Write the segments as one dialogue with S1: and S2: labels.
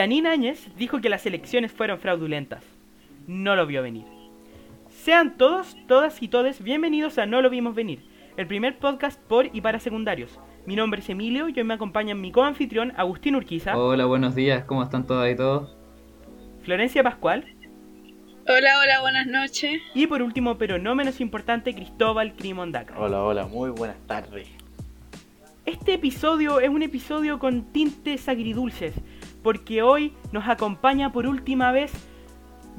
S1: Janine Áñez dijo que las elecciones fueron fraudulentas. No lo vio venir. Sean todos, todas y todes bienvenidos a No lo vimos venir, el primer podcast por y para secundarios. Mi nombre es Emilio y hoy me acompaña mi coanfitrión Agustín Urquiza,
S2: Hola, buenos días, ¿cómo están todas y todos?
S1: Florencia Pascual
S3: Hola, hola, buenas noches.
S1: y por último, pero no menos importante, Cristóbal Crimondaca.
S4: Hola, hola, muy buenas tardes.
S1: Este episodio es un episodio con tintes agridulces, porque hoy nos acompaña por última vez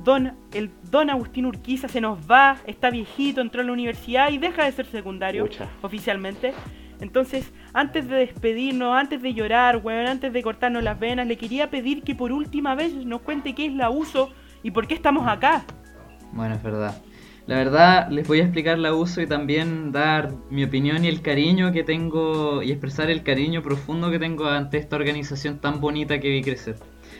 S1: Don, el Don Agustín Urquiza se nos va, está viejito, entró a la universidad y deja de ser secundario oficialmente. Entonces, antes de despedirnos, antes de llorar, weón, antes de cortarnos las venas, le quería pedir que por última vez nos cuente qué es la uso y por qué estamos acá.
S2: Bueno, es verdad. La verdad, les voy a explicar la uso y también dar mi opinión y el cariño que tengo y expresar el cariño profundo que tengo ante esta organización tan bonita que vi crecer.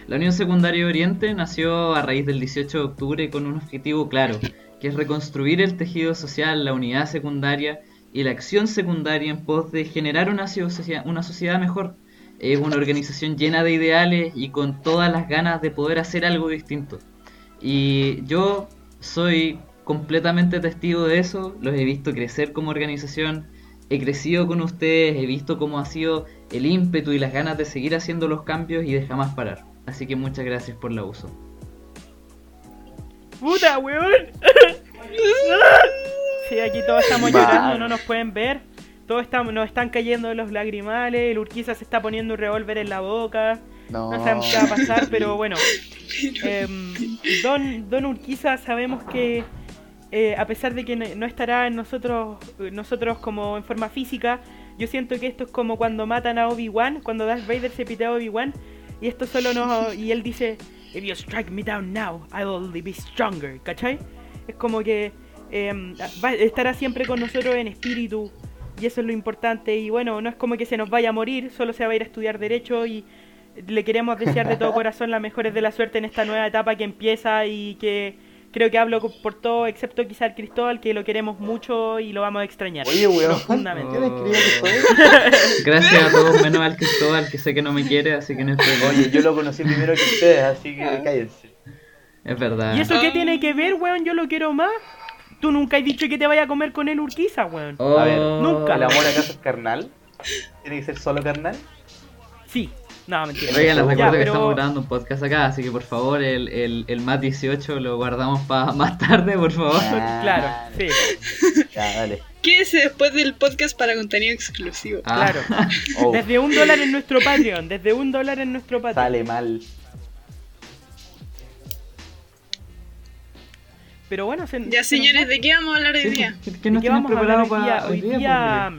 S2: La Unión Secundaria Oriente nació a raíz del 18 de octubre con un objetivo claro, que es reconstruir el tejido social, la unidad secundaria y la acción secundaria en pos de generar una sociedad, una sociedad mejor. Es una organización llena de ideales y con todas las ganas de poder hacer algo distinto. Y yo soy completamente testigo de eso, los he visto crecer como organización, he crecido con ustedes, he visto cómo ha sido el ímpetu y las ganas de seguir haciendo los cambios y de jamás parar. Así que muchas gracias por la uso.
S1: ¡Puta, weón! sí, aquí todos estamos llorando, no nos pueden ver. Todos estamos, nos están cayendo los lagrimales, el Urquiza se está poniendo un revólver en la boca.
S4: No,
S1: No sabemos qué va a pasar, pero bueno. Em, don, don Urquiza sabemos que eh, a pesar de que no estará en nosotros, nosotros como en forma física, yo siento que esto es como cuando matan a Obi-Wan, cuando Darth Vader se pitea a Obi-Wan, y esto solo nos... y él dice, If you strike me down now, I will be stronger, ¿cachai? Es como que em, va, estará siempre con nosotros en espíritu, y eso es lo importante, y bueno, no es como que se nos vaya a morir, solo se va a ir a estudiar Derecho y le queremos desear de todo corazón las mejores de la suerte en esta nueva etapa que empieza y que creo que hablo por todo, excepto quizá el Cristóbal, que lo queremos mucho y lo vamos a extrañar.
S4: Oye, weón.
S1: Profundamente.
S2: Gracias a todos menos al Cristóbal que sé que no me quiere, así que no es problema.
S4: Oye, yo lo conocí primero que ustedes, así que cállense.
S2: Es verdad.
S1: ¿Y eso qué tiene que ver, weón? Yo lo quiero más. Tú nunca has dicho que te vaya a comer con él Urquiza, weón.
S2: Oh,
S4: A ver,
S1: nunca.
S4: ¿El amor acaso es carnal? ¿Tiene que ser solo carnal?
S1: Sí. No, mentira.
S2: Oigan, les
S1: Ya,
S2: recuerdo que
S1: pero-
S2: estamos grabando un podcast acá, así que por favor, el, el, el más 18 lo guardamos para más tarde, por favor.
S1: Claro, sí,
S4: Ya, dale.
S3: Quédese después del podcast para contenido exclusivo.
S2: Ah,
S1: claro.
S4: Oh,
S1: Desde un dólar en nuestro Patreon, desde un dólar en nuestro Patreon.
S4: sale mal.
S1: Pero bueno, se,
S3: Ya, señores. ¿de qué vamos a hablar hoy
S2: Sí,
S3: día?
S2: ¿Qué, qué
S1: ¿De
S2: nos
S1: qué
S2: tienen
S1: vamos a hablar
S2: preparado
S1: hoy
S2: para
S1: día? Hoy
S2: pues,
S1: día-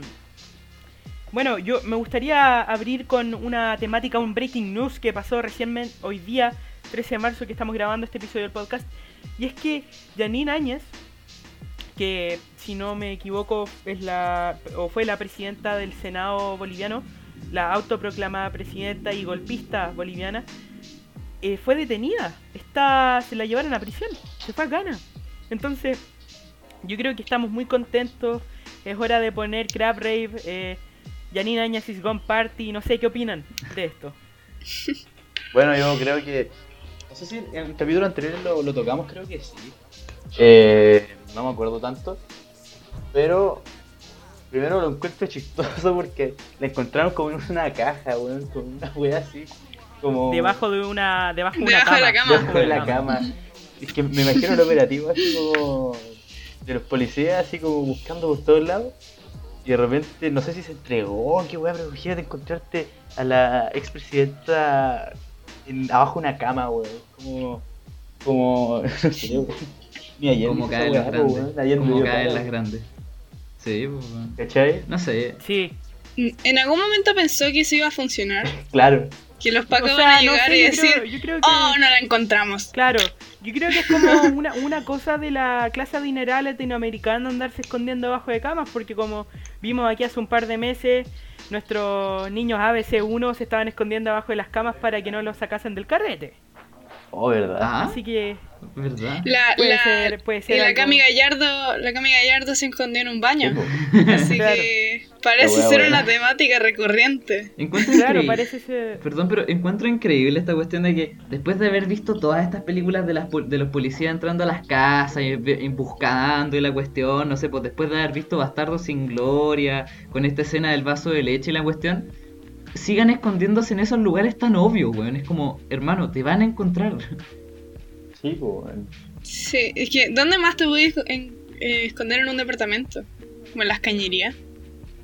S1: Bueno, yo me gustaría abrir con una temática, un breaking news que pasó recién hoy día, 13 de marzo, que estamos grabando este episodio del podcast. Y es que Janine Áñez, que si no me equivoco es la o fue la presidenta del Senado boliviano, la autoproclamada presidenta y golpista boliviana, eh, fue detenida. Está, se la llevaron a prisión, se fue a Ghana. Entonces, yo creo que estamos muy contentos. Es hora de poner Crab Rave, eh, Janine Áñez is Gone Party. No sé qué opinan de esto.
S4: Bueno, yo creo que. No sé si en el capítulo anterior lo, lo tocamos, creo que sí. Eh, no me acuerdo tanto. Pero. Primero lo encuentro chistoso porque la encontraron como en una caja, weón, con una wea así. Como.
S1: Debajo de una, debajo de una
S3: Debajo de la cama.
S4: debajo de la cama. Es que me imagino el operativo así como. De los policías, así como buscando por todos lados. Y de repente, no sé si se entregó, qué weá, pero imagínate encontrarte a la expresidenta en, abajo de una cama, weón. Como. Como. No sé, weón. Ayer.
S2: Como caen las
S4: po,
S2: grandes.
S4: weón. Ayer
S2: Como caen las grandes. Sí, pues.
S4: ¿Cachai?
S2: No sé.
S1: Sí.
S3: En algún momento pensó que eso iba a funcionar.
S4: Claro.
S3: Que los pacos
S1: O sea,
S3: van a
S1: no
S3: llegar
S1: sé,
S3: y
S1: yo
S3: decir,
S1: creo- yo creo que-
S3: oh, no la encontramos.
S1: Claro, yo creo que es como una, una cosa de la clase adinerada latinoamericana andarse escondiendo debajo de camas, porque como vimos aquí hace un par de meses, nuestros niños ABC1 se estaban escondiendo debajo de las camas para que no los sacasen del carrete.
S4: Oh, ¿verdad?
S2: Ah,
S1: Así que
S2: ¿verdad?
S3: La,
S1: Puede
S3: la,
S1: ser- puede ser
S3: y la. Cami Gallardo, la Cami Gallardo se escondió en un baño. Así
S1: Claro.
S3: que Parece ser
S4: buena.
S3: una temática recurrente.
S2: Encuentro
S1: Claro,
S2: increíble-
S1: parece ser...
S2: Perdón, pero encuentro increíble esta cuestión de que después de haber visto todas estas películas de, las, de los policías entrando a las casas y, y buscando y la cuestión, no sé, pues después de haber visto Bastardo sin Gloria, con esta escena del vaso de leche y la cuestión, sigan escondiéndose en esos lugares tan obvios, weón. Es como, hermano, te van a encontrar.
S4: Sí, weón.
S3: Sí, es que ¿dónde más te puedes en- eh, esconder en un departamento? Como en las cañerías.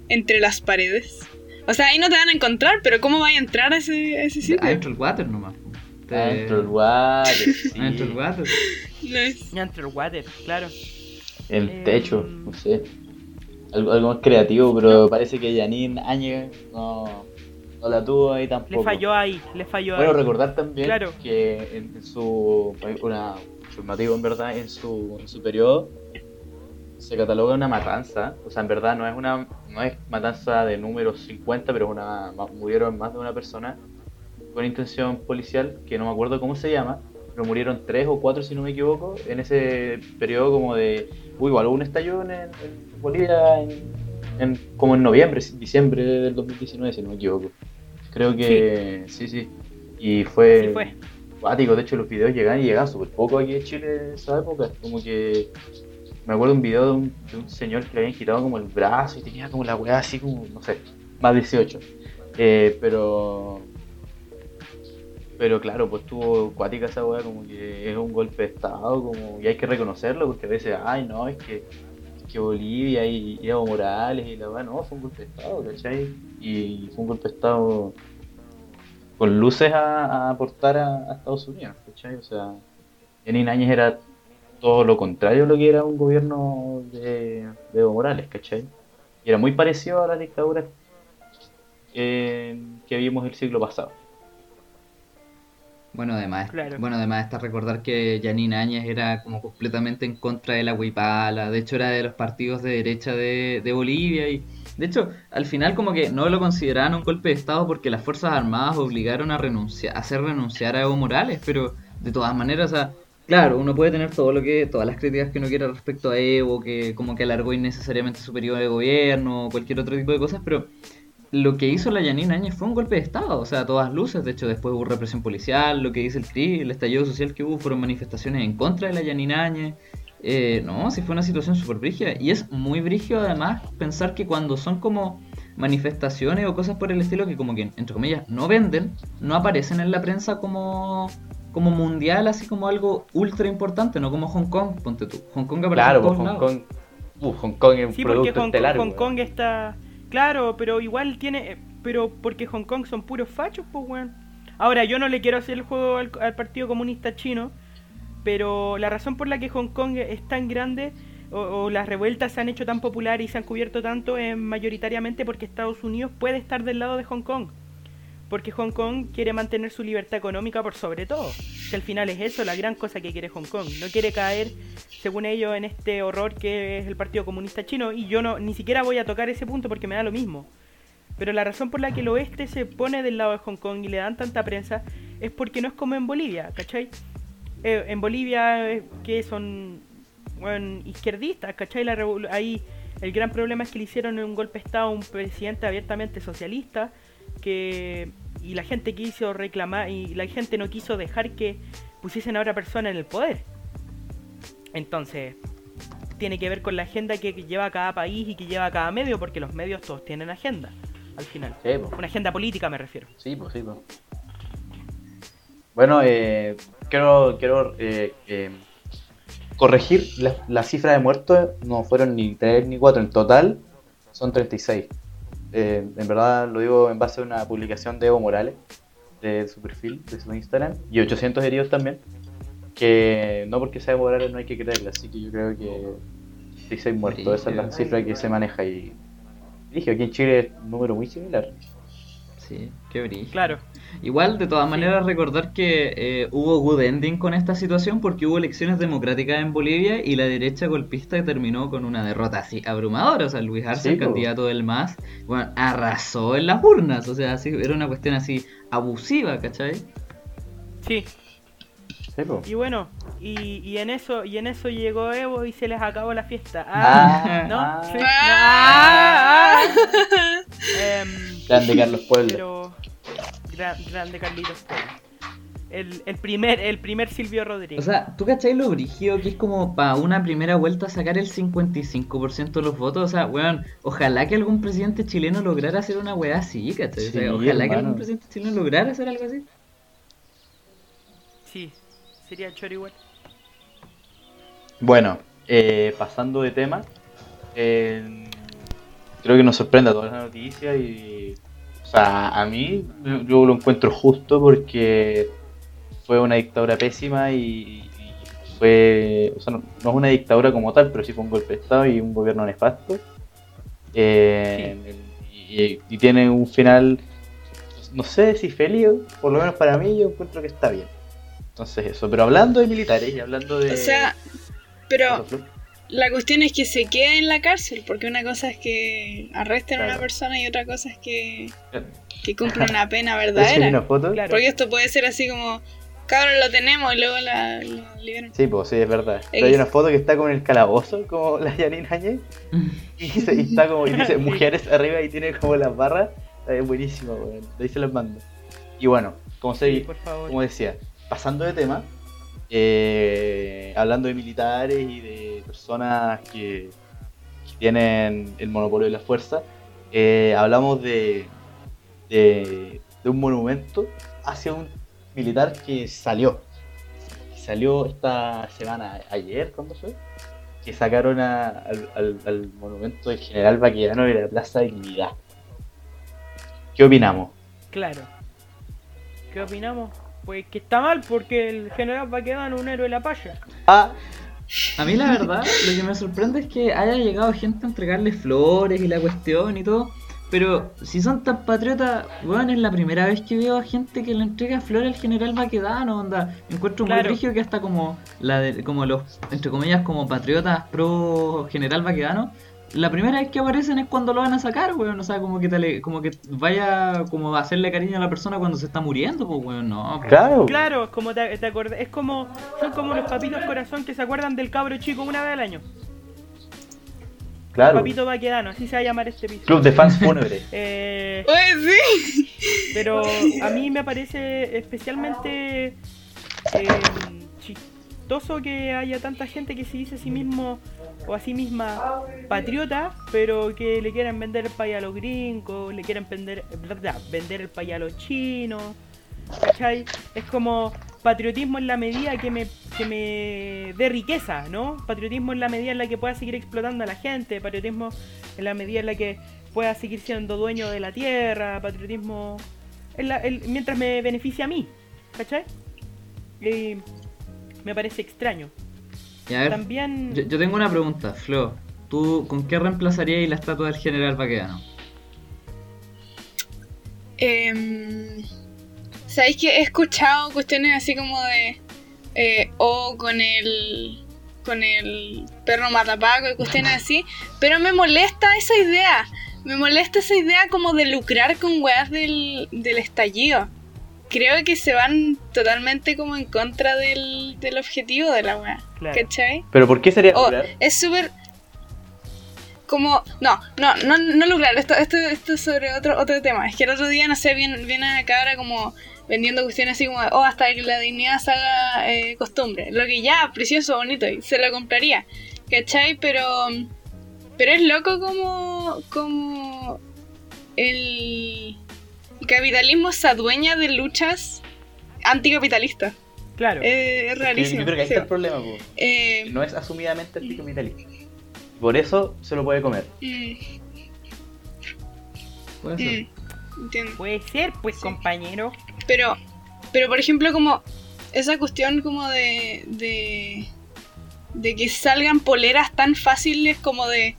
S3: Entre las paredes. O sea, ahí no te van a encontrar, pero ¿cómo vas a entrar a ese, a ese sitio?
S2: Adentro del water nomás. Te-
S4: Adentro del water, sí.
S2: Adentro del water.
S3: No es-
S1: Entre el water, claro.
S4: El
S1: Em,
S4: techo, no sé. Algo, algo más creativo, pero parece que Janine Áñez no, no la tuvo ahí tampoco.
S1: Le falló ahí, le falló
S4: Bueno,
S1: ahí.
S4: recordar también
S1: Claro.
S4: que en, en su. Una informativo, en verdad, en su, en su periodo se cataloga una matanza. O sea, en verdad no es una no es matanza de números 50, pero es una murieron más de una persona con intención policial, que no me acuerdo cómo se llama, pero murieron tres o cuatro, si no me equivoco, en ese periodo como de. Uy, igual hubo un estallido en, en Bolivia en, en- como en noviembre, diciembre del 2019, si no me equivoco. Creo que sí, sí. Y fue.
S1: Sí fue.
S4: de hecho los videos llegaban y llegaban súper poco aquí en Chile en esa época. Como que me acuerdo un video de un, de un señor que le habían quitado como el brazo y tenía como la weá así como, no sé, más 18. Eh, pero pero claro, pues tuvo cuática esa weá, como que es un golpe de estado, como y hay que reconocerlo, porque a veces, ay no, es que, que Bolivia y, Evo Morales y la weá, no, fue un golpe de estado, ¿cachai? Y fue un golpe de estado con luces a, aportar a, Estados Unidos, ¿cachai? O sea, Janine Áñez era todo lo contrario a lo que era un gobierno de, Evo Morales, ¿cachai? Y era muy parecido a las dictaduras eh, que vimos el siglo pasado.
S2: Bueno, además,
S1: Claro.
S2: bueno, además está recordar que Janine Áñez era como completamente en contra de la huipala, de hecho era de los partidos de derecha de, de Bolivia y de hecho al final como que no lo consideraban un golpe de estado porque las Fuerzas Armadas obligaron a renunciar, a hacer renunciar a Evo Morales, pero de todas maneras, o sea, claro, uno puede tener todo lo que, todas las críticas que uno quiera respecto a Evo, que como que alargó innecesariamente su periodo de gobierno, o cualquier otro tipo de cosas, pero lo que hizo la Yanina Áñez fue un golpe de Estado, o sea, a todas luces. De hecho, después hubo represión policial, lo que dice el CRI, el estallido social que hubo fueron manifestaciones en contra de la Yanina Áñez. Eh, no, sí fue una situación súper brígida. Y es muy brígido además pensar que cuando son como manifestaciones o cosas por el estilo que como que, entre comillas, no venden, no aparecen en la prensa como como mundial, así como algo ultra importante, no como Hong Kong, ponte tú. Hong Kong aparece
S4: Claro,
S2: en
S4: pues
S2: todos
S4: Hong
S2: lados.
S4: Kong. Uh, Hong Kong es un
S1: Sí, porque
S4: producto
S1: Hong,
S4: estelar.
S1: Hong. Kong está. Claro, pero igual tiene. eh, Pero porque Hong Kong son puros fachos, pues, weón. Ahora, yo no le quiero hacer el juego al, Partido Comunista Chino, pero la razón por la que Hong Kong es tan grande o, o las revueltas se han hecho tan populares y se han cubierto tanto es mayoritariamente porque Estados Unidos puede estar del lado de Hong Kong. Porque Hong Kong quiere mantener su libertad económica por sobre todo. Que al final es eso, la gran cosa que quiere Hong Kong. No quiere caer, según ellos, en este horror que es el Partido Comunista Chino. Y yo no ni siquiera voy a tocar ese punto porque me da lo mismo. Pero la razón por la que el oeste se pone del lado de Hong Kong y le dan tanta prensa es porque no es como en Bolivia, ¿cachai? Eh, en Bolivia, eh, que son bueno, izquierdistas, ¿cachai? La ahí el gran problema es que le hicieron un golpe de Estado a un presidente abiertamente socialista que y la gente quiso reclamar y la gente no quiso dejar que pusiesen a otra persona en el poder. Entonces, tiene que ver con la agenda que lleva cada país y que lleva cada medio, porque los medios todos tienen agenda, al final.
S4: Sí.
S1: Una agenda política me refiero.
S4: Sí, pues, sí. Bueno, eh, quiero, quiero eh, eh, corregir la, la cifra de muertos. No fueron ni 3 ni 4, en total son 36. Eh, en verdad lo digo en base a una publicación de Evo Morales, de su perfil, de su Instagram, y 800 heridos también. Que no porque sea Evo Morales no hay que creerle, así que yo creo que 36 muertos, esa es la cifra que se maneja. Y dije, aquí en Chile es un número muy similar.
S2: Sí, qué brillo.
S1: Claro.
S2: Igual, de todas
S1: Sí.
S2: maneras, recordar que eh, hubo good ending con esta situación porque hubo elecciones democráticas en Bolivia y la derecha golpista terminó con una derrota así abrumadora. O sea, Luis Arce,
S4: Sí,
S2: el candidato del MAS, bueno, arrasó en las urnas. O sea, así, era una cuestión así abusiva, ¿cachai?
S1: Sí,
S4: Sí,
S1: y bueno, y, y en eso y en eso llegó Evo y se les acabó la fiesta. Ah,
S4: Ah,
S1: ¿no?
S4: ah.
S1: Sí. Ah, Em,
S4: Grande Carlos Puebla.
S1: pero gran- grande Carlitos. El, el primer el primer Silvio Rodríguez.
S2: O sea, ¿tú cachai lo brígido que es como para una primera vuelta sacar el 55% de los votos? O sea, weón, ojalá que algún presidente chileno lograra hacer una weá así, ¿cachai? O sea,
S4: Sí,
S2: ojalá que algún presidente chileno lograra hacer algo así.
S1: sí, sería choro igual.
S4: Bueno, eh, pasando de tema, eh, creo que nos sorprende a todas las noticias y, o sea, a mí yo- lo encuentro justo porque fue una dictadura pésima y, y fue, o sea, no, no es una dictadura como tal, pero sí fue un golpe de Estado y un gobierno nefasto. Eh, y, y tiene un final, no sé si feliz, por lo menos para mí yo encuentro que está bien. Entonces eso, pero hablando de militares y hablando de...
S3: O sea, pero. La cuestión es que se quede en la cárcel, porque una cosa es que arresten a una persona y otra cosa es que, que cumpla una pena
S4: ¿Ese
S3: verdadera.
S4: una foto?
S1: Claro.
S3: Porque esto puede ser así como, cabrón, lo tenemos y luego la, la liberan.
S4: Sí, pues sí, es verdad. Pero hay una foto que está como en el calabozo, como la Janine Áñez, y, dice- y está como, y dice mujeres arriba y tiene como las barras. Es buenísimo, weón. De ahí se las mando. Y bueno, como, se,
S1: Sí, por favor.
S4: como decía, pasando de tema, eh, hablando de militares y de personas que, que tienen el monopolio de la fuerza, eh, hablamos de, de, de un monumento hacia un militar que salió. Que salió esta semana, ayer, ¿cuándo fue? Que sacaron a- al, al- al monumento del general Baquedano de la Plaza Dignidad. ¿Qué opinamos?
S1: Claro. ¿Qué opinamos? Pues que está mal porque el general va quedando un héroe de la paya.
S4: Ah,
S2: A mí la verdad, lo que me sorprende es que haya llegado gente a entregarle flores y la cuestión y todo. Pero si son tan patriotas, weón, es la primera vez que veo a gente que le entrega flores al general Baquedano, onda. Encuentro muy
S1: Claro.
S2: rígido que hasta como la de- como los, entre comillas, como patriotas pro general Baquedano, la primera vez que aparecen es cuando lo van a sacar, weón. O sea, como que te le- como que vaya como a hacerle cariño a la persona cuando se está muriendo, pues weón, no. pues.
S4: claro.
S1: Claro, es como te, te acordás, es como son como los papitos corazón que se acuerdan del cabro chico una vez al año.
S4: Claro.
S1: Papito Baquedano, así se va a llamar este episodio.
S4: Club de fans fúnebres.
S1: Eh,
S3: sí.
S1: pero a mí me parece especialmente eh, chistoso que haya tanta gente que se dice a sí mismo o a sí misma patriota, pero que le quieran vender el país a los gringos, le quieran vender, vender el país a los chinos. ¿Cachai? Es como patriotismo en la medida que me, que me dé riqueza, ¿no? Patriotismo en la medida en la que pueda seguir explotando a la gente, patriotismo en la medida en la que pueda seguir siendo dueño de la tierra, patriotismo mientras me beneficie a mí, ¿cachai? Y me parece extraño.
S2: Y a ver,
S1: También...
S2: Yo, yo tengo una pregunta, Flo. ¿Tú con qué reemplazarías la estatua del general Baquedano?
S3: Em, ¿Sabéis que he escuchado cuestiones así como de. eh, o con el. con el perro matapaco y cuestiones así? Pero me molesta esa idea. Me molesta esa idea como de lucrar con weas del, del estallido. Creo que se van totalmente como en contra del, del objetivo de la wea.
S1: Claro.
S3: ¿Cachai?
S4: Pero ¿por qué sería
S3: Oh, es súper. Como. No, no, no, no lucrar. Esto, esto, esto es sobre otro, otro tema. Es que el otro día, no sé, viene, viene acá ahora como vendiendo cuestiones así como, oh, hasta que la dignidad se haga eh, costumbre. Lo que ya, precioso, bonito, y se lo compraría. ¿Cachai? Pero. Pero es loco como. como. El. Capitalismo se adueña de luchas anticapitalistas.
S1: Claro.
S3: Eh, es rarísimo.
S4: Yo creo que ahí
S3: sí.
S4: está el problema.
S3: Eh,
S4: no es asumidamente anticapitalista. Por eso se lo puede comer.
S3: mm,
S2: Puede ser.
S3: mm, entiendo.
S1: Puede ser, pues, compañero.
S3: Pero, pero por ejemplo, como esa cuestión como de, de, de que salgan poleras tan fáciles como de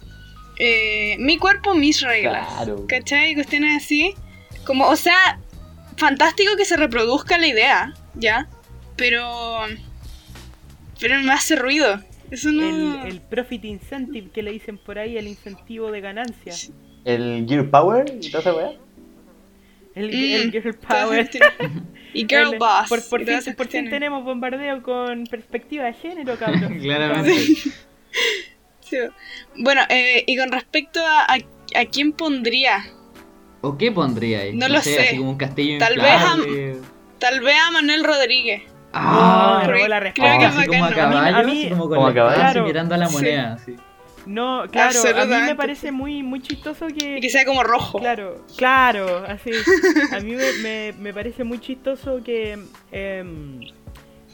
S3: eh, mi cuerpo, mis reglas.
S4: Claro.
S3: ¿Cachai? Cuestiones así. Como, o sea, fantástico que se reproduzca la idea, ¿ya? Pero, pero me hace ruido. Eso no...
S1: El, el profit incentive que le dicen por ahí, el incentivo de ganancia.
S4: El Gear Power y toda esa weá.
S1: El,
S3: Mm,
S1: el girl power.
S3: Y girl
S1: El-
S3: boss.
S1: Por, por fin, por fin tenemos bombardeo con perspectiva de género, cabrón.
S2: Claramente.
S3: Sí. Bueno, eh, y con respecto a, a ¿A quién pondría?
S2: ¿O qué pondría ahí?
S3: No lo sé.
S2: Así como un castillo
S3: Tal vez a-. Tal vez a Manuel Rodríguez.
S2: Ah,
S1: me robó la
S3: creo
S1: respuesta.
S3: que
S2: así
S3: es
S2: como a caballo,
S1: A mí-
S2: así como con
S4: Como
S2: la
S4: a caballo.
S1: Claro.
S2: mirando a la
S3: Sí.
S2: moneda. así.
S1: No, claro, a mí me parece muy, muy chistoso que...
S3: Y que sea como rojo.
S1: Claro, claro, así. A mí me, me- me parece muy chistoso que em,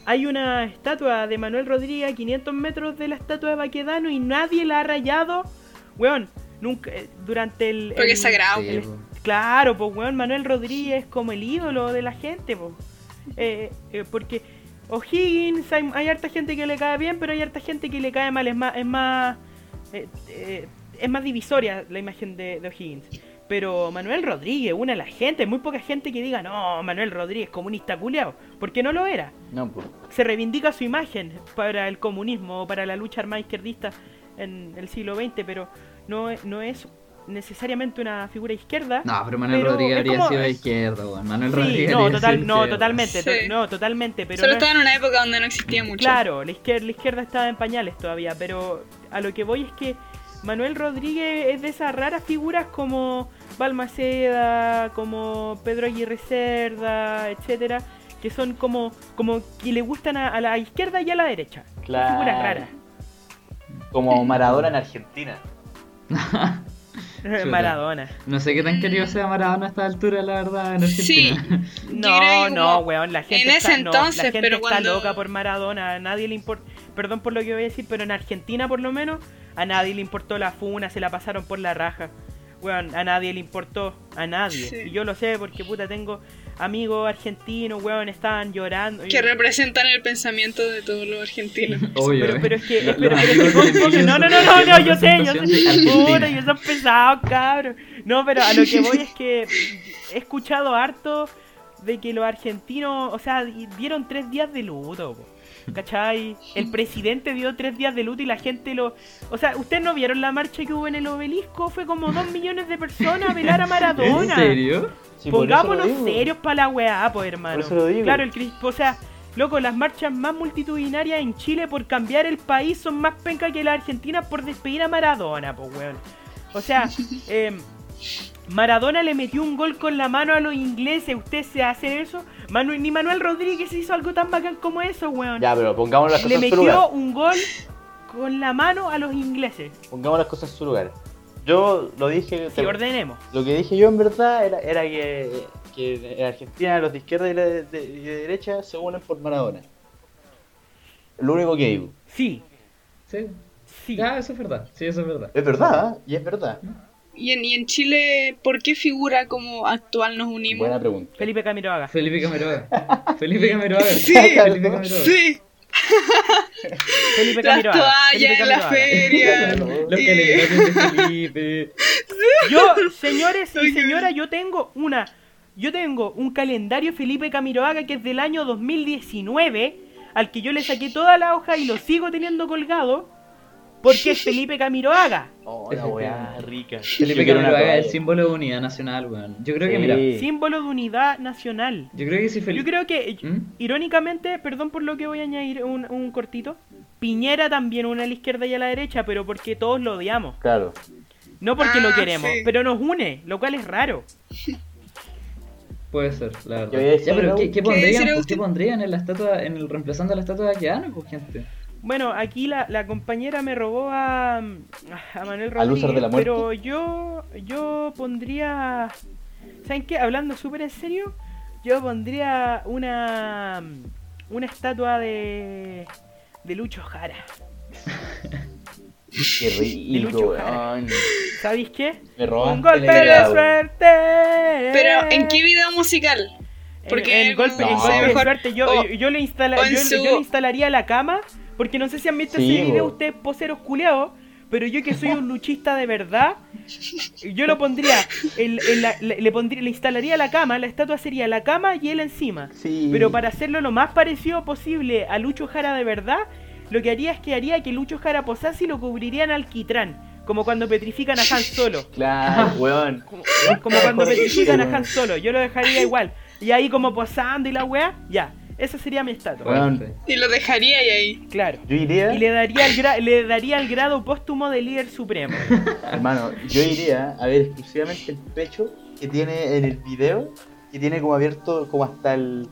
S1: hay una estatua de Manuel Rodríguez a 500 metros de la estatua de Baquedano y nadie la ha rayado. Weón, nunca, eh, durante el...
S3: Porque
S1: el-
S3: es sagrado.
S2: Sí,
S1: el-
S2: po.
S1: Claro, pues weón, Manuel Rodríguez es como el ídolo de la gente, pues. Eh, eh, porque O'Higgins, hay, hay harta gente que le cae bien, pero hay harta gente que le cae mal. Es más, es más, eh, eh, es más divisoria la imagen de, de O'Higgins. Pero Manuel Rodríguez, una de la gente, hay muy poca gente que diga, no, Manuel Rodríguez, comunista culiao, porque no lo era.
S4: No, pues.
S1: Se reivindica su imagen para el comunismo o para la lucha armada izquierdista en el siglo XX, pero no, es- no es necesariamente una figura izquierda.
S2: No, pero Manuel
S1: Pero
S2: Rodríguez habría
S1: como-
S2: sido de izquierda. Manuel
S1: Sí,
S2: Rodríguez
S1: no, total,
S2: sido
S1: no, totalmente, to- no, totalmente, pero
S3: Solo
S1: no es-
S3: estaba en una época donde no existía mucho.
S1: Claro, la izquierda, la izquierda estaba en pañales todavía, pero a lo que voy es que Manuel Rodríguez es de esas raras figuras como Balmaceda, como Pedro Aguirre Cerda, etcétera, que son como, como que le gustan a, a la izquierda y a la derecha. Son
S4: Claro.
S1: Figuras raras.
S4: Como Maradona en Argentina.
S1: Maradona.
S2: No sé qué tan querido sea Maradona a esta altura, la verdad, en. Argentina.
S1: No, no, weón, la gente
S3: en ese
S1: está, no,
S3: entonces,
S1: la gente
S3: pero
S1: está
S3: cuando-
S1: loca por Maradona, a nadie le importa, perdón por lo que voy a decir, pero en Argentina por lo menos, a nadie le importó la funa, se la pasaron por la raja. Weón, a nadie le importó, a nadie.
S3: Sí.
S1: Y yo lo sé porque puta tengo amigos argentinos, weón, estaban llorando.
S3: Que representan el pensamiento de todos los argentinos.
S2: Obvio.
S1: pero,
S2: eh.
S1: pero es que, pero- pero es que- no, no, no, no, no, yo sé, yo sé. Puta, yo son pesados, cabrón. No, pero a lo que voy es que he escuchado harto de que los argentinos, o sea, di- dieron tres días de luto, po, ¿cachai? El presidente dio tres días de luto y la gente lo... O sea, ¿ustedes no vieron la marcha que hubo en el obelisco? Fue como dos millones de personas a velar a
S2: ¿En
S1: Maradona.
S2: serio?
S4: Sí, eso lo
S1: Pongámonos serios para la weá, pues hermano.
S4: Por eso lo digo.
S1: Claro, el Cris- o sea, loco, las marchas más multitudinarias en Chile por cambiar el país son más penca que la Argentina por despedir a Maradona, pues weón. O sea, em, Maradona le metió un gol con la mano a los ingleses, ¿usted se hace eso? Manu- ni Manuel Rodríguez hizo algo tan bacán como eso, weón.
S4: Ya, pero pongamos las
S1: le
S4: cosas en su
S1: metió
S4: lugar.
S1: un gol con la mano a los ingleses.
S4: Pongamos las cosas en su lugar. Yo lo dije.
S1: Si ordenemos.
S4: Lo que dije yo en verdad era, era que, que en Argentina los de izquierda y la de, de- derecha se unen por Maradona. Lo único que digo.
S1: Sí,
S2: Sí.
S1: sí.
S2: Ya, eso es verdad. Sí, eso es verdad.
S4: Es verdad, ¿eh? y es verdad.
S3: Y en, y en Chile, ¿por qué figura como actual nos unimos?
S4: Buena pregunta.
S1: Felipe Camiroaga.
S2: Felipe Camiroaga. Felipe Camiroaga.
S3: Sí.
S2: Felipe Camiroaga.
S3: Sí,
S1: Felipe
S3: las
S1: Camiroaga.
S3: toallas
S1: Felipe
S3: en la feria.
S2: Los calendarios de Felipe.
S1: Yo, señores y señoras, yo tengo una. Yo tengo un calendario Felipe Camiroaga que es del año 2019, al que yo le saqué toda la hoja y lo sigo teniendo colgado, porque es Felipe Camiroaga.
S4: Oh, la weá rica.
S2: Felipe
S4: Yo una
S2: Camiroaga es el símbolo de unidad nacional, weón. Yo creo que,
S4: Sí.
S2: mira,
S1: Símbolo de unidad nacional.
S2: yo creo que
S1: Yo
S2: Felipe...
S1: creo que,
S2: ¿Mm?
S1: irónicamente, perdón por lo que voy a añadir un, un cortito, Piñera también une a la izquierda y a la derecha, pero porque todos lo odiamos.
S4: Claro.
S1: No porque lo
S3: Ah,
S1: queremos,
S3: sí.
S1: pero nos une, lo cual es raro.
S2: Puede ser, la
S4: Yo
S2: verdad. Ya, pero. ¿qué, qué
S3: ¿Qué
S2: pondrían? pues, ¿Qué pondrían en la estatua, en el reemplazando a la estatua de Aqueano, pues, gente?
S1: Bueno, aquí la, la compañera me robó a, a Manuel Rodríguez,
S4: de la muerte.
S1: pero yo yo pondría, ¿saben qué? Hablando súper en serio, yo pondría una una estatua de de Lucho Jara.
S4: Qué rico.
S1: ¿Sabéis qué?
S4: Me robaste
S1: Un golpe de suerte.
S3: Pero, ¿en qué video musical? Porque
S1: en, en golpe, en
S4: no,
S1: golpe de suerte yo,
S3: o-
S1: yo, yo le instala,
S3: su-
S1: yo le instalaría la cama, porque no sé si han visto
S4: Sí,
S1: ese video
S4: bo.
S1: ustedes poseros culeados, pero yo que soy un luchista de verdad, yo lo pondría, el- el- la- le, le pondría, le instalaría la cama, la estatua sería la cama y él encima.
S4: Sí.
S1: Pero para hacerlo lo más parecido posible a Lucho Jara de verdad, lo que haría es que haría que Lucho Jara posase y lo cubrirían alquitrán, como cuando petrifican a Han Solo.
S4: Claro, weón.
S1: Como, como cuando petrifican a Han Solo, yo lo dejaría igual. Y ahí como posando y la weá, ya. Esa sería mi estatua.
S4: Weón.
S3: Y lo dejaría ahí. ahí.
S1: Claro.
S4: Yo iría,
S1: Y le daría, el gra- le daría el grado póstumo de líder supremo.
S4: hermano, yo iría a ver exclusivamente el pecho que tiene en el video, que tiene como abierto como hasta el...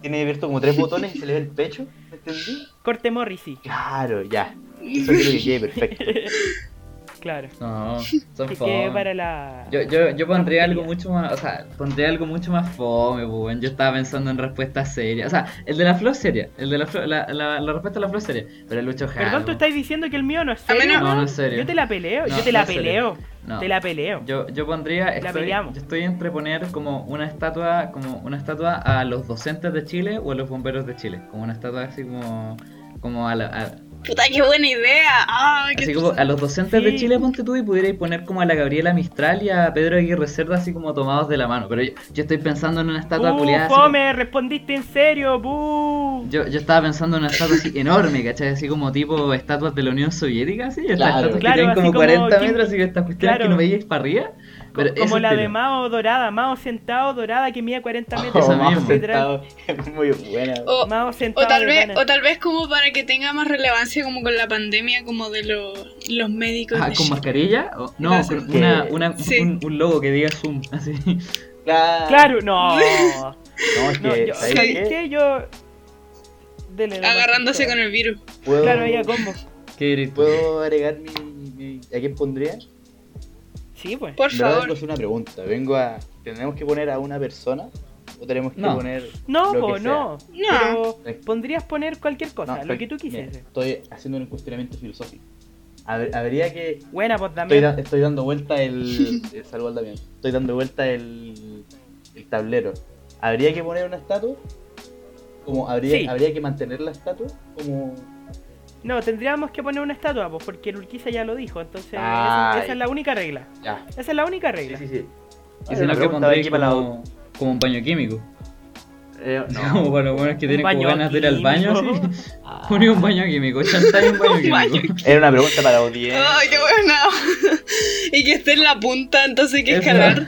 S4: Tiene abierto como tres botones y se le ve el pecho, ¿me entendí?
S1: Corte Morrissey.
S4: Claro, ya. Eso quiero que quede perfecto.
S1: Claro.
S2: No, son
S1: Que
S2: fome.
S1: para la.
S2: Yo, yo, yo pondría algo mucho más, o sea, pondría algo mucho más fome, pues, weón. Yo estaba pensando en respuestas serias. O sea, el de la flor seria, el de la flor, la, la, la respuesta a la flor seria. Pero el Lucho Jara.
S1: Perdón, tú
S2: po.
S1: estás diciendo que el mío no es serio.
S3: no-
S2: No, no es serio.
S1: Yo te la peleo,
S2: No,
S1: yo te la peleo.
S2: No.
S1: Te la peleo.
S2: Yo, yo pondría,
S1: La
S2: estoy,
S1: peleamos.
S2: yo estoy entre poner como una estatua, como una estatua a los docentes de Chile o a los bomberos de Chile, como una estatua así como, como a, la- a-
S3: Puta, qué buena idea. Ah, qué
S2: así como a los docentes de. Chile ponte tú y pudierais poner como a la Gabriela Mistral y a Pedro Aguirre Cerda así como tomados de la mano, pero yo, yo estoy pensando en una estatua
S1: ¡Uh,
S2: culiada así como-
S1: fome! Respondiste en serio, ¡buh!
S2: yo, yo estaba pensando en una estatua así enorme, ¿cachai? Así como tipo estatuas de la Unión Soviética, así, estas
S4: Claro.
S2: estatuas
S1: Claro,
S2: que tienen como
S1: como
S2: 40
S1: Kim-
S2: metros, así que estas cuestiones
S1: claro.
S2: que no veíais para arriba. Pero
S1: Como la de
S2: estilo.
S1: Mao dorada, Mao sentado dorada que mide 40 metros.
S4: Oh,
S2: misma.
S4: sentado, es muy buena.
S3: O,
S1: Mao sentado
S3: o tal
S1: de
S3: vez, o tal vez como para que tenga más relevancia como con la pandemia como de los, los médicos.
S2: Ah,
S3: de
S2: ¿con
S3: Chile.
S2: mascarilla? O- no,
S3: Gracias.
S2: con una, una,
S3: Sí.
S2: un, un logo que diga Zoom, así.
S4: Claro.
S1: Claro, no.
S4: No, es
S1: No,
S4: que,
S1: yo,
S4: ¿sabes
S1: ¿sabes
S4: qué?
S1: qué? Yo. Dele,
S3: Agarrándose con el virus.
S4: ¿Puedo.
S1: Claro, ahí a combo.
S4: ¿Puedo agregar mi, mi- ¿A quién pondría?
S1: Sí, pues.
S3: Por
S4: verdad
S3: favor.
S4: hacer una pregunta. Vengo a... ¿Tenemos que poner a una persona? ¿O tenemos que
S2: No.
S4: poner
S1: No,
S4: lo
S1: po,
S4: que sea?
S1: no.
S3: No.
S1: Pero podrías poner cualquier cosa,
S4: No,
S1: lo que tú
S4: mira,
S1: quisieses.
S4: Estoy haciendo un cuestionamiento filosófico. Hab- Habría que...
S1: Buena, pues
S4: Estoy,
S1: también.
S4: da- estoy dando vuelta el... el saludo al Damián. Estoy dando vuelta el, el tablero. ¿Habría que poner una estatua? Como habría,
S1: Sí.
S4: habría que mantener la estatua como
S1: No, tendríamos que poner una estatua, pues, porque el Urquiza ya lo dijo. Entonces,
S4: Ay.
S1: esa, esa es la única regla.
S4: ya
S1: Esa es la única
S4: sí
S1: regla.
S4: sí sí
S2: Y si no, que pondréis como, como un baño químico.
S4: Eh, no
S2: para los buenos que tienen como ganas de ir al baño, así. Ponía un baño químico, chantáis un baño
S3: Un baño
S2: químico.
S4: era una pregunta para la audiencia
S3: Ay, qué buena. y que esté en la punta, entonces hay que escalar.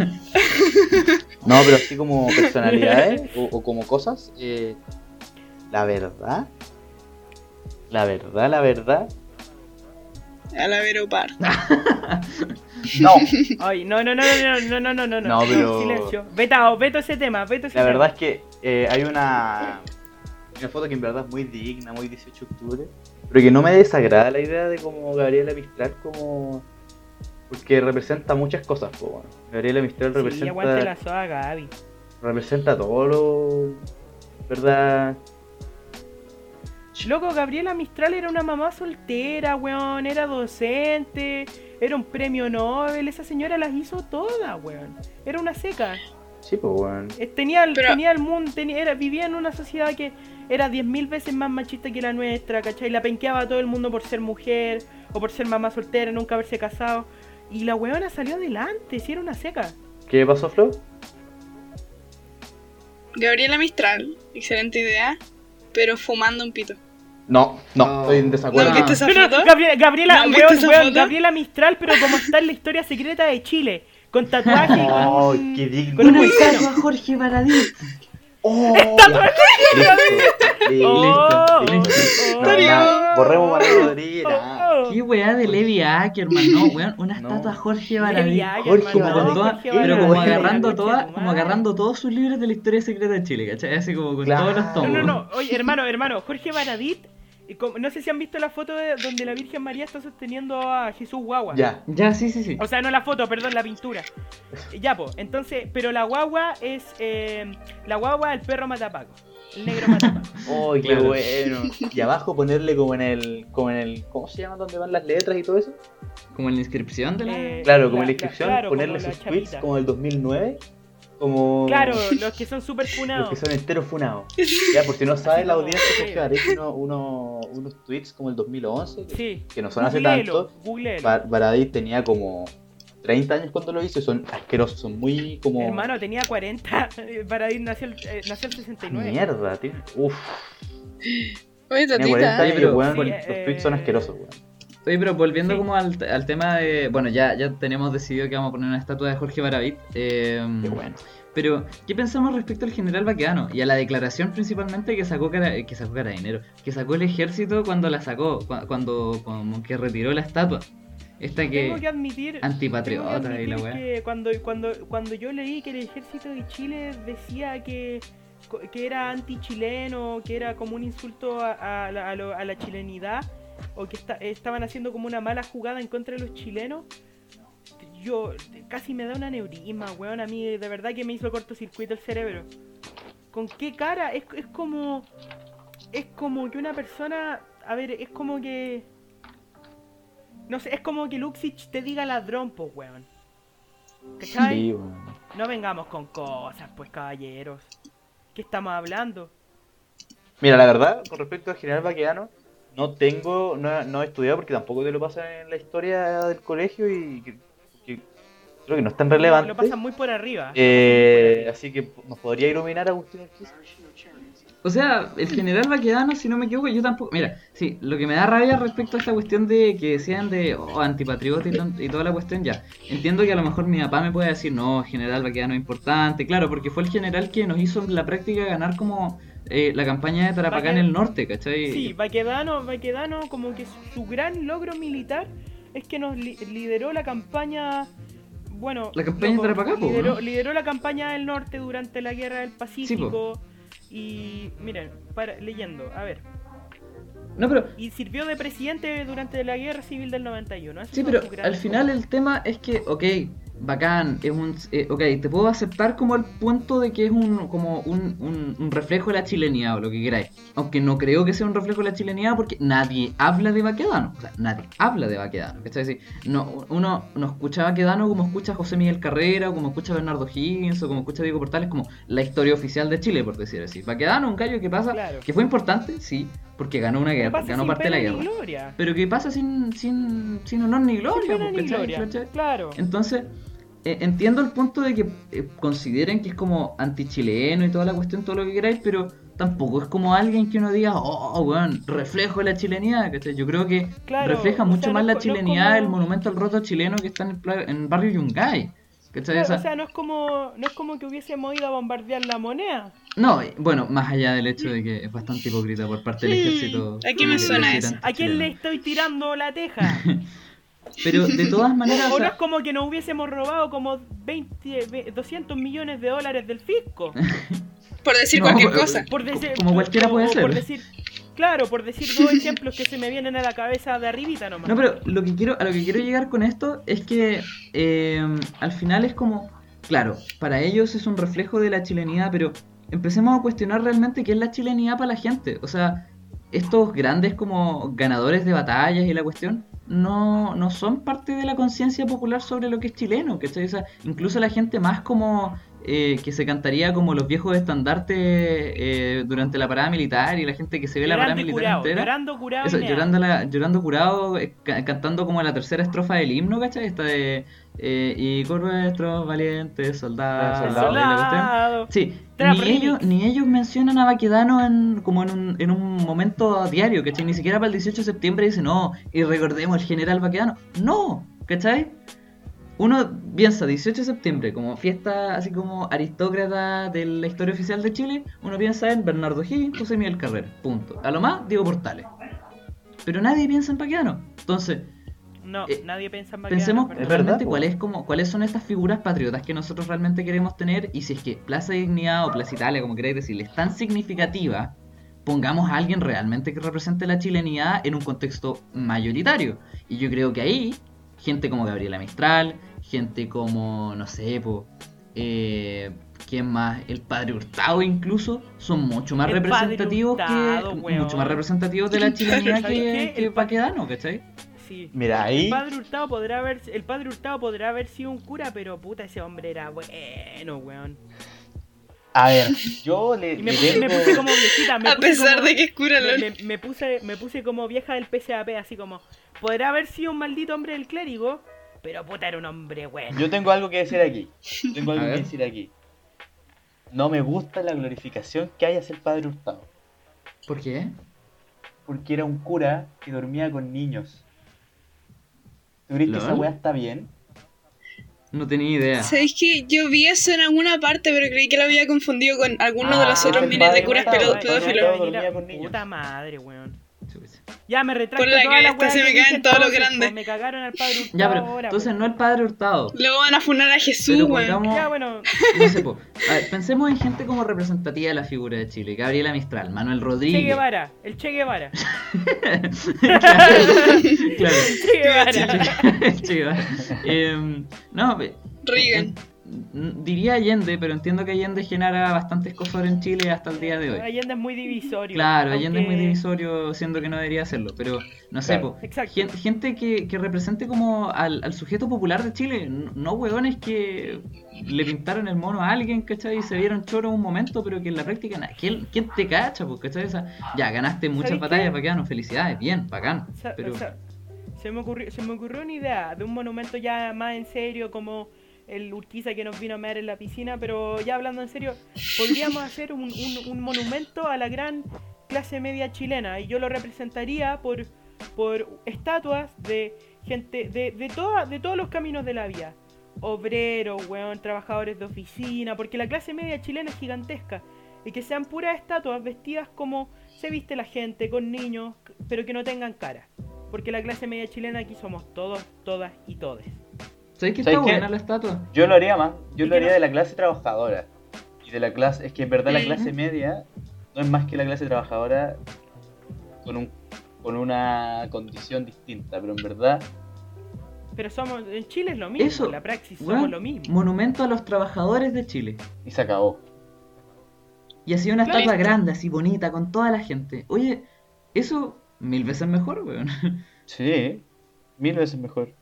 S4: no pero así como personalidades o, o como cosas eh, la verdad la verdad la verdad
S3: A la Veropar.
S4: no
S1: Ay, no, no, no, no, no, no, no, no, no.
S4: No, pero-
S1: Silencio. Veto, veto ese tema, veto ese
S4: La
S1: tema.
S4: verdad es que eh, hay una, una foto que en verdad es muy digna, muy 18 de octubre, pero que no me desagrada la idea de como Gabriela Mistral como... Porque representa muchas cosas, po, bueno. Gabriela Mistral
S1: Sí, aguante la
S4: representa,
S1: soga, Gaby.
S4: representa todo lo... ¿Verdad?
S1: Loco, Gabriela Mistral era una mamá soltera, weón. Era docente. Era un premio Nobel. Esa señora las hizo todas, weón. Era una seca.
S4: Sí, pues bueno.
S1: Eh, Tenía el,
S3: Pero-
S1: tenía el mundo, tenía, era, vivía en una sociedad que era 10.000 veces más machista que la nuestra, ¿cachai? La penqueaba a todo el mundo por ser mujer o por ser mamá soltera, nunca haberse casado. Y la weona salió adelante, si era una seca.
S4: ¿Qué pasó, Flo?
S3: Gabriela Mistral, excelente idea, pero fumando un pito.
S4: No, no,
S2: No.
S4: estoy en desacuerdo.
S3: ¿No viste
S1: No, no,
S3: foto?
S1: Gabriela, Gabriela,
S3: ¿No
S1: weón,
S3: esa
S1: weón,
S3: foto?
S1: Gabriela Mistral, pero como está en la historia secreta de Chile, con tatuaje y con
S4: Oh,
S1: un-
S4: qué digno.
S1: con un
S2: a Jorge Baradit.
S4: Oh,
S1: Estatua
S4: ya. Listo, listo, No, Borremos Manuel Rodríguez.
S1: Oh, oh.
S2: Qué weá de Levi Ackerman, no, weón, una
S4: No.
S2: estatua Jorge.
S1: Ackerman,
S4: Jorge
S1: no, Jorge
S2: pero como agarrando
S1: concha de
S2: toda,
S1: tu
S2: como agarrando todos sus libros de la historia secreta de Chile, ¿cachai? Así como con
S4: Claro.
S2: todos los
S1: No,
S2: tomos.
S1: no, no. Oye, hermano, hermano, Jorge Baradit. Como- No sé si han visto la foto de donde la Virgen María está sosteniendo a Jesús Guagua.
S4: Ya.
S2: Ya, sí, sí, sí.
S1: O sea, no la foto, perdón, la pintura. Ya, po. Entonces, pero la guagua es. eh, la guagua, el perro matapaco. El negro matapaco.
S4: Oh, qué
S2: Claro.
S4: bueno. Y abajo ponerle como en el, como en el, ¿cómo se llama? ¿Dónde van las letras y todo eso?
S2: Como en la inscripción de la...
S1: Eh,
S4: Claro, como
S1: la-
S4: en la inscripción,
S1: claro,
S4: ponerle sus tweets como del 2009, como
S1: Claro, los que son súper
S4: los
S1: funados.
S4: que son enteros funados. Ya, por si no sabe la audiencia. Jorge Baradit uno, uno- unos tweets como el 2011, que,
S1: Sí.
S4: que no son hace tanto.
S1: googleelo.
S4: Ba- Baradit tenía como 30 años cuando lo hizo y son asquerosos, son muy como...
S1: Hermano, tenía 40. Baradit nació, el- eh, nació el 69.
S4: Mierda, tío. Uf,
S3: Oye,
S4: tenía 40
S3: tatita.
S4: años y
S2: pero-
S4: weón
S1: Sí,
S4: con-
S1: eh,
S4: los tweets son asquerosos, weón.
S2: Oye, pero volviendo
S1: Sí.
S2: como al, al tema de. Bueno, ya, ya tenemos decidido que vamos a poner una estatua de Jorge Baravit. eh,
S4: Qué bueno.
S2: Pero, ¿qué pensamos respecto al general Baquedano? Y a la declaración principalmente que sacó, cara, que sacó Carabinero, que sacó el ejército cuando la sacó, cu- cuando como que retiró la estatua. Esta
S1: Tengo que
S2: que
S1: admitir.
S2: antipatriota
S1: tengo que
S2: y la weá.
S1: que cuando, cuando, cuando yo leí que el ejército de Chile decía que, que era anti-chileno, que era como un insulto a, a la, a lo- a la chilenidad, o que esta- estaban haciendo como una mala jugada en contra de los chilenos, yo casi me da un aneurisma, weón. A mí de verdad que me hizo cortocircuito el cerebro. ¿Con qué cara? Es, es como. Es como que una persona. A ver, es como que. No sé, es como que Luxich te diga ladrón, pues, weón. ¿Cachai?
S4: Sí, weón.
S1: No vengamos con cosas, pues, caballeros. ¿Qué estamos hablando?
S4: Mira, la verdad, con respecto al general Baquedano, no tengo, no, no he estudiado porque tampoco te lo pasan en la historia del colegio y que, que creo que no es tan relevante.
S1: Lo pasan muy por arriba.
S4: Eh, así que nos podría iluminar Agustín.
S2: O sea, el general Baquedano, si no me equivoco, yo tampoco. Mira, sí, lo que me da rabia respecto a esta cuestión de que decían de oh, antipatriota y, ton- y toda la cuestión, ya. Entiendo que a lo mejor mi papá me puede decir, no, general Baquedano es importante, claro, porque fue el general que nos hizo en la práctica ganar como eh, la campaña de Tarapacá en el norte, ¿cachai?
S1: Sí, Baquedano, Baquedano, como que su, gran logro militar es que nos li- lideró la campaña. Bueno,
S2: La campaña
S1: loco,
S2: de Tarapacá,
S1: lideró,
S2: ¿no?
S1: lideró la campaña del norte durante la guerra del Pacífico. y miren, para, leyendo, a ver.
S2: No, pero
S1: Y sirvió de presidente durante la guerra civil del 91. Esos
S2: Sí, pero al final el tema es que, ok, bacán, es un, eh, ok, te puedo aceptar como el punto de que es un, como un, un, un reflejo de la chilenidad o lo que queráis. Aunque no creo que sea un reflejo de la chilenidad porque nadie habla de Baquedano. O sea, nadie habla de Baquedano. ¿cachai? Sí, no, uno no escucha Baquedano como escucha José Miguel Carrera, o como escucha Bernardo Higgins, o como escucha a Diego Portales, como la historia oficial de Chile, por decir así. Baquedano, un gallo que pasa,
S1: Claro.
S2: que fue importante, sí, porque ganó una guerra, ganó parte de la guerra. Pero que pasa sin, sin, sin honor ni gloria,
S1: ni gloria. Claro.
S2: Entonces, entiendo el punto de que eh, consideren que es como antichileno y toda la cuestión, todo lo que queráis, pero tampoco es como alguien que uno diga, oh, weón, reflejo de la chilenidad, ¿cachai? Yo creo que
S1: Claro,
S2: refleja
S1: o
S2: mucho
S1: sea,
S2: más
S1: no
S2: la
S1: no
S2: chilenidad
S1: como-
S2: el monumento al roto chileno que está en, el pla- en barrio Yungay. ¿Cachai?
S1: Claro,
S2: O sea,
S1: o sea, no es como no es como que hubiésemos ido a bombardear la moneda.
S2: no, eh, bueno, más allá del hecho de que es bastante hipócrita por parte del
S3: Hmm,
S2: ejército.
S3: ¿a qué me suena eso?
S1: ¿A quién le estoy tirando la teja?
S2: Pero de todas maneras,
S1: o
S2: o
S1: no es como que nos hubiésemos robado como 20, ve- 200 millones de dólares del fisco.
S3: Por decir
S2: No,
S3: cualquier cosa.
S1: Por decir,
S2: Como cualquiera puede ser.
S1: Por decir, claro, por decir dos ejemplos que se me vienen a la cabeza de arribita nomás.
S2: No, pero lo que quiero, a lo que quiero llegar con esto es que eh, al final es como, claro, para ellos es un reflejo de la chilenidad, pero empecemos a cuestionar realmente qué es la chilenidad para la gente. O sea, estos grandes como ganadores de batallas y la cuestión no, no son parte de la conciencia popular sobre lo que es chileno, ¿cachai? O sea, incluso la gente más como eh, que se cantaría como los viejos estandartes eh, durante la parada militar y la gente que se ve la parada
S1: llorando
S2: militar
S1: curado,
S2: entera.
S1: llorando curado.
S2: Eso, llorando, la- llorando curado, eh, ca- cantando como la tercera estrofa del himno, ¿cachai? Esta de. eh, y con nuestros valientes soldados.
S4: Soldado.
S2: Sí, ni ellos, ni ellos mencionan a Baquedano en, como en un, en un momento diario, ¿cachai? Ni siquiera para el 18 de septiembre dicen, no, y recordemos el general Baquedano. No, ¿cachai? Uno piensa 18 de septiembre como fiesta así como aristócrata de la historia oficial de Chile, uno piensa en Bernardo Higgins, José Miguel Carrera, punto. A lo más, Diego Portales. Pero nadie piensa en Baquedano. Entonces,
S1: No,
S2: Eh,
S1: nadie piensa en
S2: pensemos
S4: Es
S1: ¿verdad?
S2: realmente cuál es como, cuáles son estas figuras patriotas que nosotros realmente queremos tener y si es que Plaza Dignidad o Plaza Italia, como queráis decirle, es tan significativa, pongamos a alguien realmente que represente la chilenidad en un contexto mayoritario. Y yo creo que ahí, gente como Gabriela Mistral, gente como, no sé, po, eh, ¿quién más? El Padre Hurtado incluso, son mucho más
S1: El
S2: representativos
S1: Hurtado,
S2: que...
S1: weón.
S2: Mucho más representativos de la chilenidad
S1: ¿Sabes
S2: que,
S1: qué?
S2: que
S1: El pa-
S2: Baquedano, ¿cachai?
S1: Sí.
S4: Mira, ahí.
S1: El padre Hurtado podrá haber el padre Hurtado podrá haber sido un cura, pero puta ese hombre era bueno, weón.
S4: A ver, yo le,
S1: Y me
S4: le
S1: puse, me
S4: tengo-
S1: puse como viejita, me
S3: A
S1: puse
S3: pesar
S1: como-
S3: de que es cura,
S1: me, me- me puse me puse como vieja del PCAP, así como podrá haber sido un maldito hombre del clérigo, pero puta era un hombre bueno.
S4: Yo tengo algo que decir aquí. Tengo algo que decir aquí. No me gusta la glorificación que hay hacia el padre Hurtado.
S2: ¿Por qué?
S4: Porque era un cura que dormía con niños. ¿Tú crees que esa weá está bien?
S2: No tenía idea.
S3: ¿Sabéis que yo vi eso en alguna parte, pero creí que lo había confundido con alguno de los
S4: Ah,
S3: otros
S4: el
S3: miles de curas
S4: padre,
S3: pedófilos?
S4: el padre. dormía con niños.
S1: Puta madre, weón. Ya me retracto
S3: Por la
S1: toda la
S3: se me caen todo lo
S1: entonces,
S3: grande.
S1: pues, Me cagaron al padre Hurtado
S2: Ya, pero
S1: ahora,
S2: entonces
S1: pues.
S2: no el padre Hurtado.
S3: Luego van a funar a Jesús,
S2: Pero pongamos,
S1: Ya, bueno,
S2: no sé, po. A ver, pensemos en gente como representativa de la figura de Chile. Gabriela Mistral, Manuel
S1: Che
S2: Rodríguez.
S1: Guevara, el Che Guevara.
S2: claro.
S1: Che Guevara.
S2: Che Guevara. Em, no, ve-
S3: Reagan.
S2: Diría Allende, pero entiendo que Allende genera bastantes cosas en Chile hasta el día de hoy.
S1: Allende es muy divisorio.
S2: Claro, Allende es muy
S1: aunque-
S2: divisorio, siendo que no debería hacerlo, pero no sé,
S4: Claro.
S2: po,
S1: Exacto.
S2: gen- gente que, que represente como al, al sujeto popular de Chile, no huevones que le pintaron el mono a alguien, ¿cachai? Y se vieron choros un momento, pero que en la práctica, na- ¿quién, quién te cacha? Pues, ¿cachai? O sea, ya, ganaste muchas
S1: ¿Sabéis
S2: batallas
S1: qué?
S2: bacanos, felicidades, bien, bacán, pero...
S1: se, me ocurrió, se me ocurrió una idea de un monumento ya más en serio como el Urquiza que nos vino a mear en la piscina, pero ya hablando en serio, podríamos hacer un, monumento a la gran clase media chilena y yo lo representaría por, por estatuas de gente de, de, toda- de todos los caminos de la vida. Obreros, weón, trabajadores de oficina, porque la clase media chilena es gigantesca. Y que sean puras estatuas vestidas como se viste la gente, con niños, pero que no tengan cara. Porque la clase media chilena aquí somos todos, todas y todes.
S2: ¿Sabes que
S4: ¿Sabes
S2: está
S4: qué?
S2: buena la estatua?
S4: Yo lo haría más. Yo
S1: ¿Y
S4: lo haría
S1: no?
S4: de la clase trabajadora. Y de la clase. Es que en verdad la clase media no es más que la clase trabajadora con un con una condición distinta, pero en verdad
S1: Pero somos, en Chile es lo mismo,
S2: Eso,
S1: en la praxis somos
S2: weón,
S1: lo mismo.
S2: Monumento a los trabajadores de Chile.
S4: y se acabó.
S2: Y así una estatua grande, así bonita, con toda la gente. Oye, eso mil veces mejor, weón.
S4: Sí, mil veces mejor.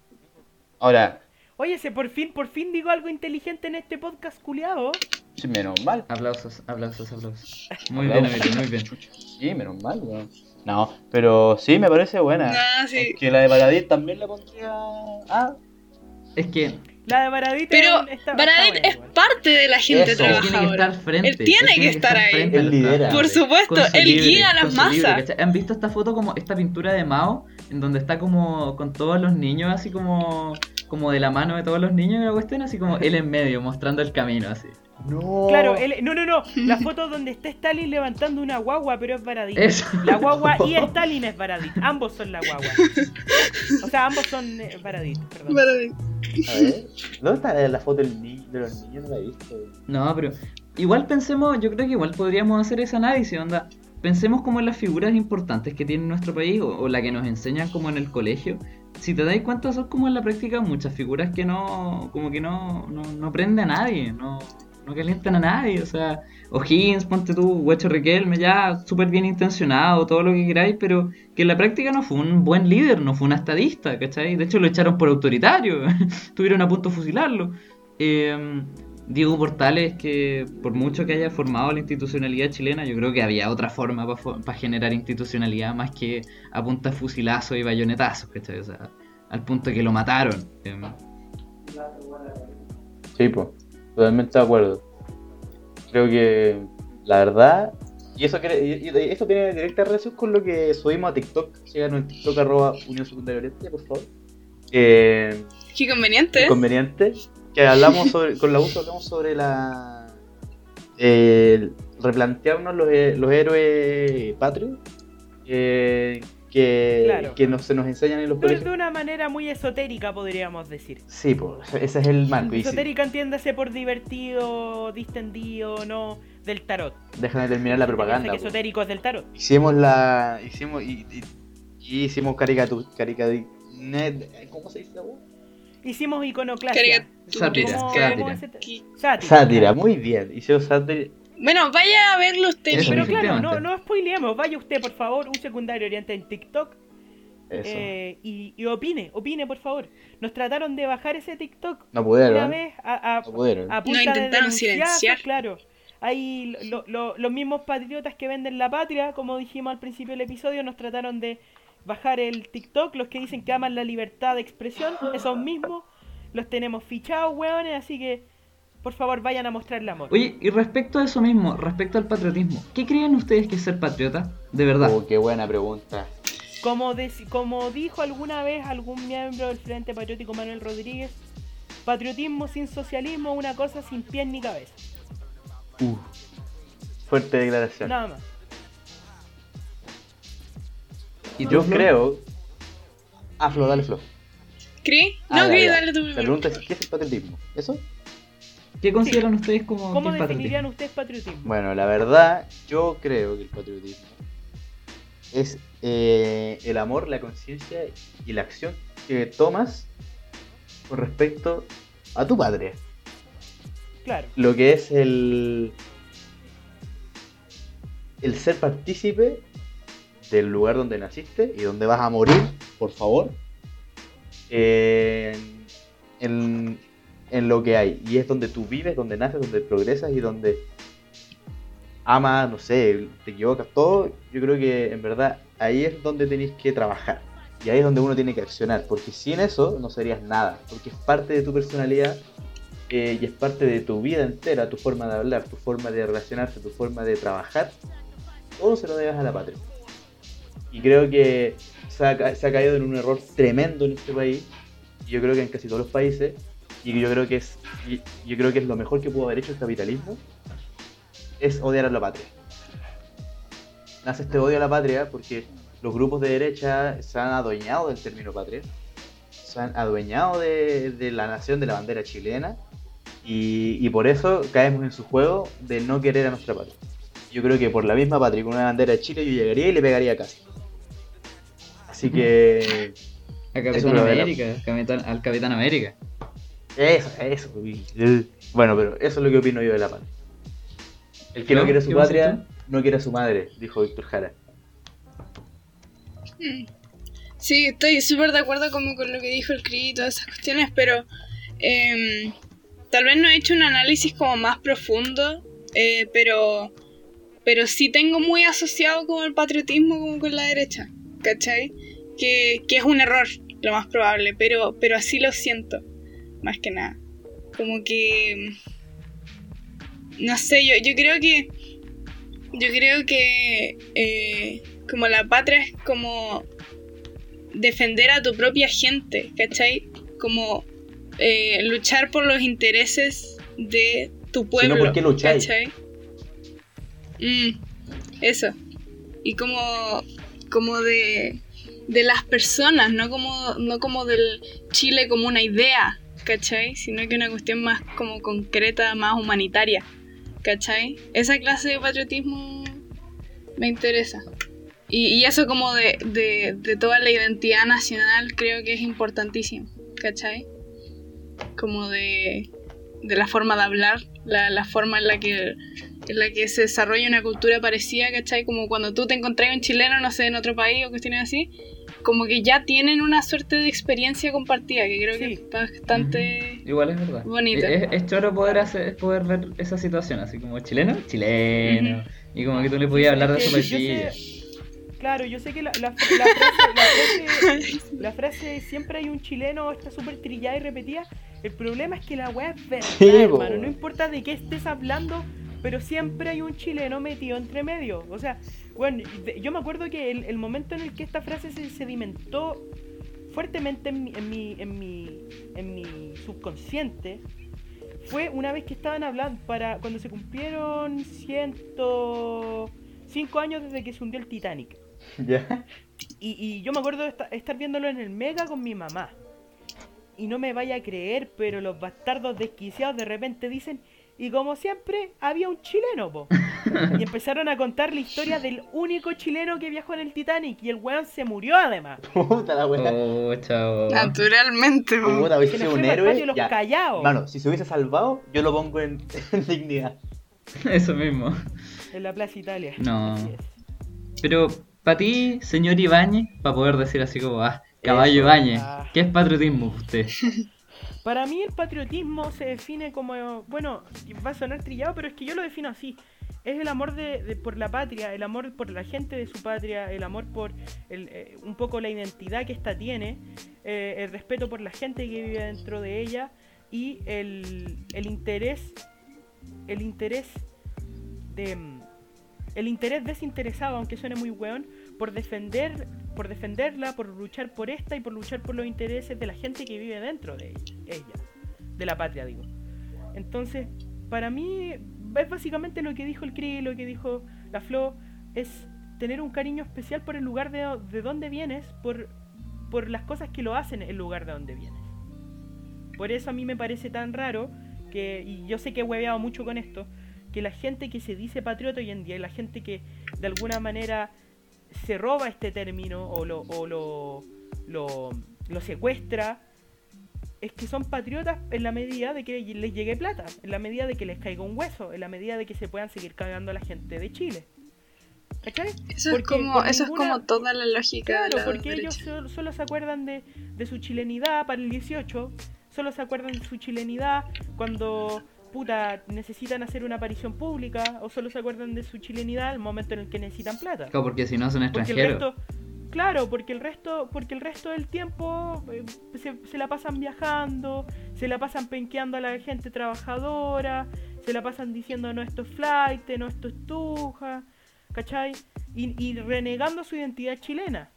S4: Ahora,
S1: Oye, se por fin, por fin digo algo inteligente en este podcast culiado.
S4: sí, menos mal.
S2: Aplausos, aplausos, aplausos. Muy bien,
S4: Aplausos.
S2: Emilio, muy bien.
S4: Sí, menos mal, weón. No, pero sí me parece buena.
S3: Ah, sí.
S4: Que la de Paradis también la pondría. Ah,
S2: Es que
S1: La de Baradit
S3: Pero
S1: está,
S3: Baradit
S1: está
S3: es
S1: igual.
S3: parte de la gente
S4: Eso.
S2: él tiene que
S3: trabajadora.
S2: estar frente.
S3: Él tiene que estar ahí.
S2: frente
S4: Él lidera.
S3: Por supuesto, él
S2: libre,
S3: guía a las
S2: libre,
S3: masas.
S2: ¿Han visto esta foto como esta pintura de Mao? En donde está como con todos los niños, así como, como de la mano de todos los niños y la cuestión, así como él en medio, mostrando el camino, así.
S4: no.
S1: Claro, él- no, no, no. La foto donde está Stalin levantando una guagua, pero es Baradit.
S2: Eso.
S1: La guagua y Stalin es Baradit. Ambos son la guagua. O sea, ambos son eh, Baradit, perdón.
S3: Baradit.
S4: A ver, ¿dónde está la foto del ni- de los niños? No la he visto.
S2: No, pero igual pensemos, yo creo que igual podríamos hacer ese análisis, onda. Pensemos como en las figuras importantes que tiene nuestro país o, la que nos enseñan como en el colegio. Si te dais cuenta, son como en la práctica muchas figuras que no, como que no, no, no prende a nadie, no, no calientan a nadie. O sea, O'Higgins, ponte tú, Huecho Riquelme, ya súper bien intencionado, todo lo que queráis, pero que en la práctica no fue un buen líder, no fue un estadista, ¿cachai? De hecho lo echaron por autoritario, tuvieron a punto de fusilarlo. Eh, Diego Portales, que por mucho que haya formado la institucionalidad chilena, yo creo que había otra forma para generar institucionalidad más que a punta fusilazos y bayonetazos, ¿cachai? O sea, al punto que lo mataron. Eh,
S4: Sí, pues, totalmente de acuerdo. Creo que la verdad, y eso y- esto tiene directa relación con lo que subimos a TikTok. Síganos en TikTok arroba Unión Secundaria Oriente, por favor. Eh,
S3: Qué conveniente.
S4: conveniente. Que hablamos sobre, con la uso hablamos sobre la eh, replantearnos los, he- los héroes patrios eh, que,
S1: Claro.
S4: que nos, se nos enseñan en los
S1: De,
S4: colegios.
S1: de una manera muy esotérica, podríamos decir.
S4: Sí, pues, ese es el marco. sí,
S1: Esotérica entiéndase por divertido, distendido, no del tarot.
S4: Dejan de terminar la propaganda.
S1: que
S4: pues.
S1: esotérico es del tarot.
S4: Hicimos la. Hicimos. Y, y- y hicimos caricatura. Caricadi, net- ¿Cómo se dice la wea?
S1: Hicimos iconoclasia.
S3: Caricatura.
S2: Sátira,
S1: ¿Cómo-
S2: sátira.
S1: Sátira.
S4: Sátira, muy bien. Hicimos sátira.
S3: Bueno, vaya a verlo usted.
S2: Eso
S1: Pero claro, no, no spoileemos. Vaya usted, por favor, un secundario oriente en TikTok
S4: Eso.
S1: eh, y, y opine, opine, por favor. Nos trataron de bajar ese TikTok
S4: no
S1: una
S4: pudieron.
S1: vez a, a,
S4: No pudieron.
S1: a punta de
S3: intentaron silenciar.
S1: claro. Hay lo- lo- los mismos patriotas que venden la patria, como dijimos al principio del episodio, nos trataron de bajar el TikTok, los que dicen que aman la libertad de expresión, esos mismos los tenemos fichados, weones, así que por favor vayan a mostrar el amor.
S2: Oye, y respecto a eso mismo, respecto al patriotismo, ¿qué creen ustedes que es ser patriota? De verdad.
S4: Oh, qué buena pregunta.
S1: Como, dec- como dijo alguna vez algún miembro del Frente Patriótico Manuel Rodríguez, patriotismo sin socialismo es una cosa sin pies ni cabeza.
S4: Uh, fuerte declaración.
S1: Nada más.
S2: ¿Y
S4: Yo
S2: Flo?
S4: creo. Ah, Flo, dale, Flo.
S3: ¿Cri?
S4: Ah,
S3: No,
S4: ya.
S3: dale tú
S4: La pregunta es: ¿qué es el patriotismo? ¿Eso?
S2: ¿Qué consideran ustedes como
S1: ¿Cómo definirían
S2: patriotismo?
S1: ustedes patriotismo?
S4: Bueno, la verdad, yo creo que el patriotismo es eh, el amor, la conciencia y la acción que tomas con respecto a tu patria.
S1: Claro.
S4: Lo que es el. el ser partícipe del lugar donde naciste y donde vas a morir, por favor. En, lo que hay. Y es donde tú vives, donde naces, donde progresas y donde amas, no sé, te equivocas, todo. Yo creo que en verdad ahí es donde tenéis que trabajar. Y ahí es donde uno tiene que accionar. Porque sin eso no serías nada. Porque es parte de tu personalidad eh, y es parte de tu vida entera, tu forma de hablar, tu forma de relacionarse, tu forma de trabajar. Todo se lo debes a la patria. Y creo que se ha, caído en un error tremendo en este país. Y yo creo que en casi todos los países. Y yo creo que es, yo creo que es lo mejor que pudo haber hecho el capitalismo. Es odiar a la patria. Nace este odio a la patria porque los grupos de derecha se han adueñado del término patria. Se han adueñado de, de la nación, de la bandera chilena. Y, y por eso caemos en su juego de no querer a nuestra patria. Yo creo que por la misma patria, con una bandera de Chile, yo llegaría y le pegaría casi. Así que.
S2: A Capitán
S4: la-
S2: Capitán- al Capitán América.
S4: Eso, eso. Bueno, pero eso es lo que opino yo de la patria. El que no
S2: ¿Flo?
S4: quiere a su
S2: ¿Qué vas a
S4: patria, no quiere a su madre, dijo Víctor Jara.
S3: Sí, estoy súper de acuerdo como con lo que dijo el Cri y todas esas cuestiones, pero em, tal vez no he hecho un análisis como más profundo, eh, pero, pero sí tengo muy asociado como el patriotismo como con la derecha, ¿cachai? Que, que es un error, lo más probable, pero, pero así lo siento, más que nada. Como que... No sé, yo, yo creo que... Yo creo que... eh, como la patria es como defender a tu propia gente, ¿cachai? Como eh, luchar por los intereses de tu pueblo.
S4: ¿por qué lucháis?
S3: ¿cachai? Mm, eso. Y como, como de, de las personas, no como, no como del Chile como una idea, ¿cachai? Sino que una cuestión más como concreta, más humanitaria, ¿cachai? Esa clase de patriotismo me interesa. Y, y eso como de, de, de toda la identidad nacional creo que es importantísimo, ¿cachai? Como de, de la forma de hablar, la, la forma en la que en la que se desarrolla una cultura parecida, ¿cachai? Como cuando tú te encontrás un chileno, no sé, en otro país o cuestiones así, como que ya tienen una suerte de experiencia compartida, que creo que
S1: Sí.
S3: es bastante...
S2: Igual es verdad.
S3: Bonito.
S2: Es, es choro poder, hacer, poder ver esa situación, así como chileno, chileno. Y como que tú le podías hablar de su
S1: que sé- Claro, yo sé que la, la- la frase, la, frase, la frase siempre hay un chileno está súper trillada y repetida. El problema es que la weá es verdad,
S4: Sí,
S1: hermano. No importa de qué estés hablando, pero siempre hay un chileno metido entre medio. O sea, bueno, yo me acuerdo que el, el momento en el que esta frase se sedimentó fuertemente en mi, en mi, en mi, en mi subconsciente fue una vez que estaban hablando para cuando se cumplieron 105 años desde que se hundió el Titanic.
S4: ¿Ya?
S1: Y, y yo me acuerdo de esta- estar viéndolo en el Mega con mi mamá. Y no me vaya a creer, pero los bastardos desquiciados de repente dicen, y como siempre, había un chileno, po. y empezaron a contar la historia del único chileno que viajó en el Titanic. Y el weón se murió además.
S4: Puta la weá.
S2: Oh, chao.
S3: Naturalmente, po.
S4: Puta, hubiese sido un héroe.
S1: los.
S4: Mano, si se hubiese salvado, yo lo pongo en, en dignidad.
S2: Eso mismo.
S1: En la Plaza Italia.
S2: No.
S1: Así es.
S2: Pero, para ti, señor Ibáñez, para poder decir así como, ah, caballo. Ibáñez,
S1: Ah.
S2: ¿qué es patriotismo usted?
S1: Para mí el patriotismo se define como, bueno, va a sonar trillado, pero es que yo lo defino así. Es el amor de, por la patria, el amor por la gente de su patria, el amor por el, eh, un poco la identidad que ésta tiene, eh, el respeto por la gente que vive dentro de ella y el, el interés, el interés de, mm, el interés desinteresado, aunque suene muy weón, por defender por defenderla, por luchar por esta y por luchar por los intereses de la gente que vive dentro de ella, ella de la patria digo. Entonces, para mí es básicamente lo que dijo el CRI, lo que dijo la Flo, es tener un cariño especial por el lugar de, de donde vienes, por, por las cosas que lo hacen el lugar de donde vienes. Por eso a mí me parece tan raro que, y yo sé que he hueveado mucho con esto, que la gente que se dice patriota hoy en día, y la gente que de alguna manera se roba este término o lo, o lo, lo, lo secuestra, es que son patriotas en la medida de que les llegue plata, en la medida de que les caiga un hueso, en la medida de que se puedan seguir cagando a la gente de Chile. ¿Cachai?
S3: Eso, es como, eso es como toda la lógica de
S1: Claro,
S3: la
S1: porque ellos solo, solo se acuerdan de, de su chilenidad para el 18, solo se acuerdan de su chilenidad cuando puta necesitan hacer una aparición pública, o solo se acuerdan de su chilenidad al momento en el que necesitan plata.
S2: Claro, porque si no son extranjeros.
S1: resto, claro, porque el resto, porque el resto del tiempo eh, se, se la pasan viajando, se la pasan penqueando a la gente trabajadora, se la pasan diciendo no esto es flight, no esto es tuja, ¿cachai? Y, y renegando su identidad chilena.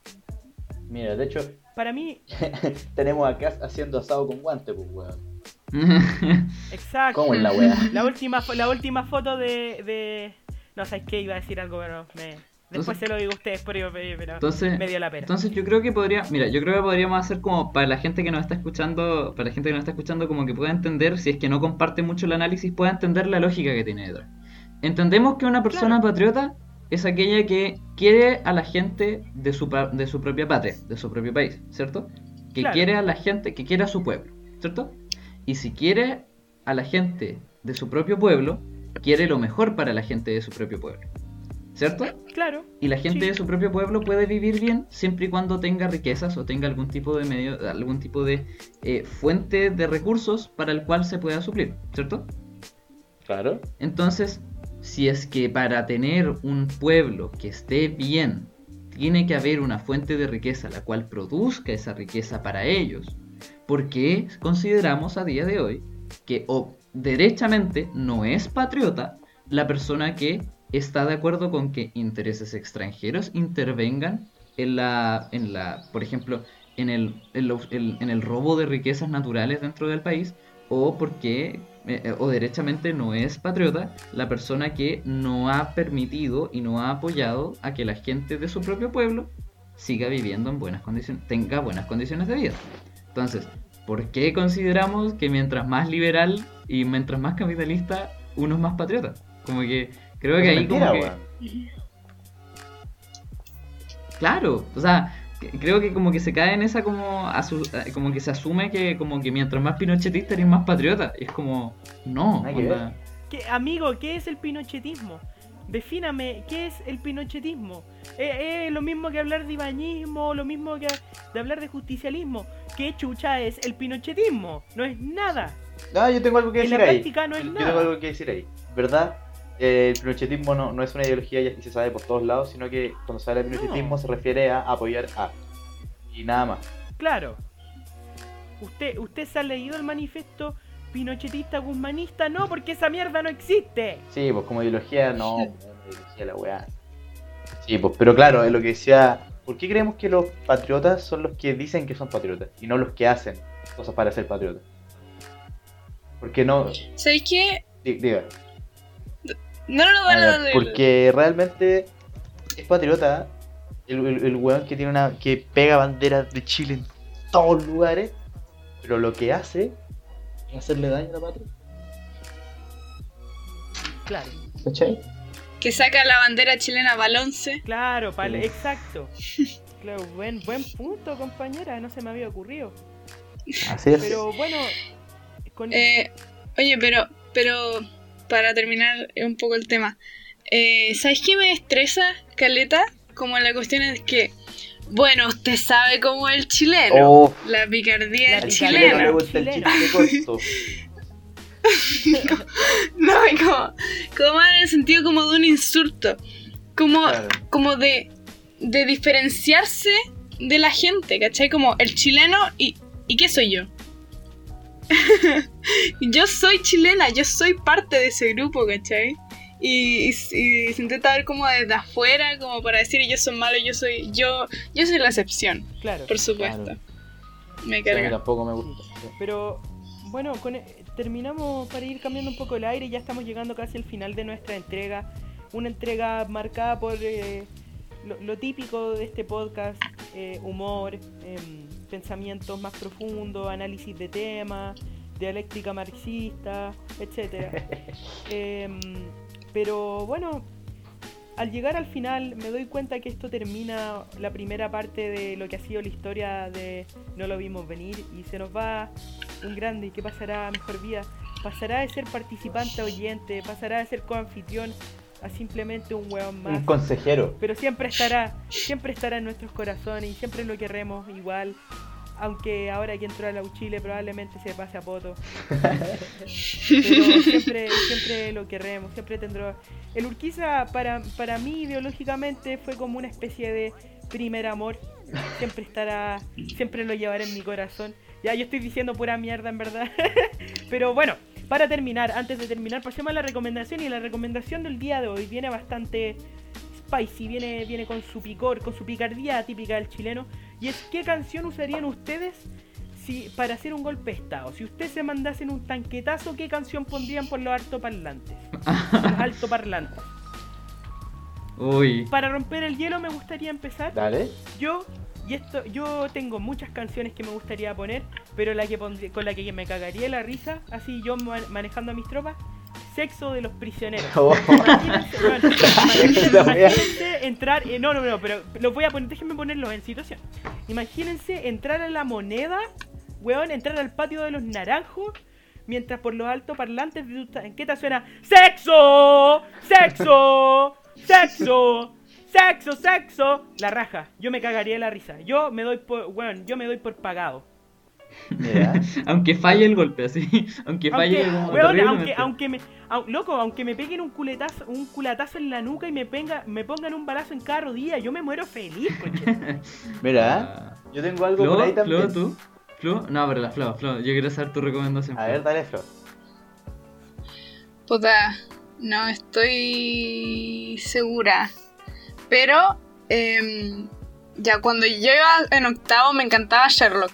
S4: Mira, de hecho,
S1: Para mí,
S4: tenemos acá haciendo asado con guante, pues, weón.
S1: exacto.
S4: ¿Cómo es la weá?
S1: La última, la última foto de, de... No sabes qué iba a decir algo, pero me... Después
S2: Entonces-
S1: se lo digo a ustedes, pero, pero
S2: Entonces,
S1: me dio la pena.
S2: Entonces yo creo que podría, mira, yo creo que podríamos hacer como para la gente que nos está escuchando, para la gente que nos está escuchando como que pueda entender, si es que no comparte mucho el análisis, pueda entender la lógica que tiene detrás. Entendemos que una persona
S1: Claro.
S2: patriota es aquella que quiere a la gente de su, pa- de su propia patria, de su propio país, ¿cierto? Que
S1: Claro.
S2: quiere a la gente, que quiere a su pueblo, ¿cierto? Y si quiere a la gente de su propio pueblo, quiere lo mejor para la gente de su propio pueblo, ¿cierto?
S1: Claro.
S2: Y la gente
S1: Sí.
S2: de su propio pueblo puede vivir bien siempre y cuando tenga riquezas o tenga algún tipo de medio, algún tipo de eh, fuente de recursos para el cual se pueda suplir, ¿cierto?
S4: Claro.
S2: Entonces, si es que para tener un pueblo que esté bien, tiene que haber una fuente de riqueza la cual produzca esa riqueza para ellos, porque consideramos a día de hoy que o derechamente no es patriota la persona que está de acuerdo con que intereses extranjeros intervengan en la, en la por ejemplo, en el, en, el- en el robo de riquezas naturales dentro del país, o porque, eh, eh, o derechamente no es patriota la persona que no ha permitido y no ha apoyado a que la gente de su propio pueblo siga viviendo en buenas condiciones, tenga buenas condiciones de vida. Entonces, ¿por qué consideramos que mientras más liberal y mientras más capitalista, uno es más patriota? Como que creo que
S4: Es
S2: ahí
S4: mentira,
S2: como que... Claro, o sea, creo que como que se cae en esa como asu- eh, como que se asume que como que mientras más pinochetista eres más patriota. Y es como, no,
S4: Nada que
S2: onda,
S1: ¿Qué- amigo, ¿qué es el pinochetismo? Defíname, ¿qué es el pinochetismo? ¿Es, es lo mismo que hablar de ibañismo, lo mismo que de hablar de justicialismo? ¿Qué chucha es el pinochetismo? No es nada.
S4: No, yo tengo algo que
S1: En la
S4: decir ahí.
S1: práctica no es
S4: yo
S1: nada.
S4: tengo algo que decir ahí. ¿Verdad? Eh, el pinochetismo no, no es una ideología ya que se sabe por todos lados, sino que cuando se habla de pinochetismo
S1: No.
S4: se refiere a apoyar a. Y nada más.
S1: Claro. ¿Usted, ¿Usted se ha leído el manifiesto pinochetista guzmanista? No, porque esa mierda no existe.
S4: Sí, pues como ideología, no, ideología la weá. Sí, pues, pero claro, es lo que decía. ¿Por qué creemos que los patriotas son los que dicen que son patriotas y no los que hacen cosas para ser patriotas? Porque no.
S3: ¿Sabéis qué?
S4: di- Diga.
S3: No, no, no,
S4: Ah,
S3: no, no,
S4: porque realmente es patriota el, el, el weón que tiene una. que pega banderas de Chile en todos lugares, pero lo que hace hacerle daño a la patria.
S1: Claro.
S4: ¿Cachai?
S3: Que saca la bandera chilena balonce.
S1: Claro, pal-
S4: Sí.
S1: exacto. Claro, buen, buen punto, compañera. No se me había ocurrido.
S4: Así es.
S1: Pero bueno, con...
S3: Eh, oye, pero, pero para terminar un poco el tema, eh, ¿sabes qué me estresa, Caleta? Como la cuestión es que, bueno, usted sabe cómo es el chileno,
S4: Oh,
S3: la picardía del
S4: chileno le
S3: chileno.
S4: gusta el
S1: Chilena.
S4: chiste corto.
S3: No, como, como en el sentido como de un insulto, como,
S4: Claro.
S3: como de, de diferenciarse de la gente, ¿cachai? Como el chileno y, ¿y qué soy yo? yo soy chilena, yo soy parte de ese grupo, ¿cachai? Y, y- y se intenta ver como desde afuera, como para decir ellos son malos, yo soy yo yo soy la excepción,
S1: Claro.
S3: por supuesto.
S4: Claro.
S3: Me
S4: Sí,
S3: carga.
S4: tampoco me gusta.
S1: Pero bueno, con, terminamos para ir cambiando un poco el aire. Ya estamos llegando casi al final de nuestra entrega. Una entrega marcada por eh, lo, lo típico de este podcast: eh, humor, em, pensamientos más profundos, análisis de temas, dialéctica marxista, etcétera. Pero bueno, al llegar al final me doy cuenta que esto termina la primera parte de lo que ha sido la historia de No lo vimos venir y se nos va un grande y que pasará a mejor vida. Pasará de ser participante a oyente, pasará de ser coanfitrión a simplemente un hueón más.
S4: Un consejero.
S1: Pero siempre estará, siempre estará en nuestros corazones y siempre lo querremos igual. Aunque ahora que entró a la Uchile probablemente se pase a poto. Pero siempre, siempre lo querremos, siempre tendrá. El Urquiza para, para mí ideológicamente fue como una especie de primer amor. Siempre estará, siempre lo llevaré en mi corazón. Ya yo estoy diciendo pura mierda en verdad. Pero bueno, para terminar, antes de terminar, pasemos a la recomendación. Y la recomendación del día de hoy viene bastante spicy, viene, viene con su picor, con su picardía típica del chileno. Y es qué canción usarían ustedes si para hacer un golpe de estado. Si ustedes se mandasen un tanquetazo, ¿qué canción pondrían por los altoparlantes? los altoparlantes.
S2: Uy.
S1: Para romper el hielo me gustaría empezar.
S4: Dale.
S1: Yo y esto yo tengo muchas canciones que me gustaría poner, pero la que pondría- con la que me cagaría la risa, así yo ma- manejando a mis tropas, Sexo de los prisioneros.
S4: Oh.
S1: Imagínense, bueno, imagínense-
S4: Esa wea.
S1: imagínense entrar, eh, no, no, no, pero los voy a poner, déjenme ponerlos en situación. Imagínense entrar a la moneda, weón, entrar al patio de los naranjos, mientras por los altoparlantes de tu tanqueta suena ¡Sexo! ¡Sexo! ¡Sexo! ¡Sexo! ¡Sexo! La raja, yo me cagaría de la risa. Yo me doy por, weón, yo me doy por pagado.
S2: Aunque falle el golpe, así. Aunque falle
S1: Aunque,
S2: como
S1: weón, aunque, aunque me, au- loco, aunque me peguen un culetazo, un culatazo en la nuca y me penga, me pongan un balazo en cada rodilla, yo me muero feliz, coche.
S4: Mira,
S2: Ah.
S4: yo tengo algo
S2: Flo,
S4: por ahí
S2: Flo,
S4: también.
S2: tú. Flo, no, pero la Flo, Flo, yo quiero saber tu recomendación.
S4: A
S2: Flo.
S4: ver, dale, Flo.
S3: Puta, no estoy segura. Pero, em, ya cuando yo iba en octavo me encantaba Sherlock.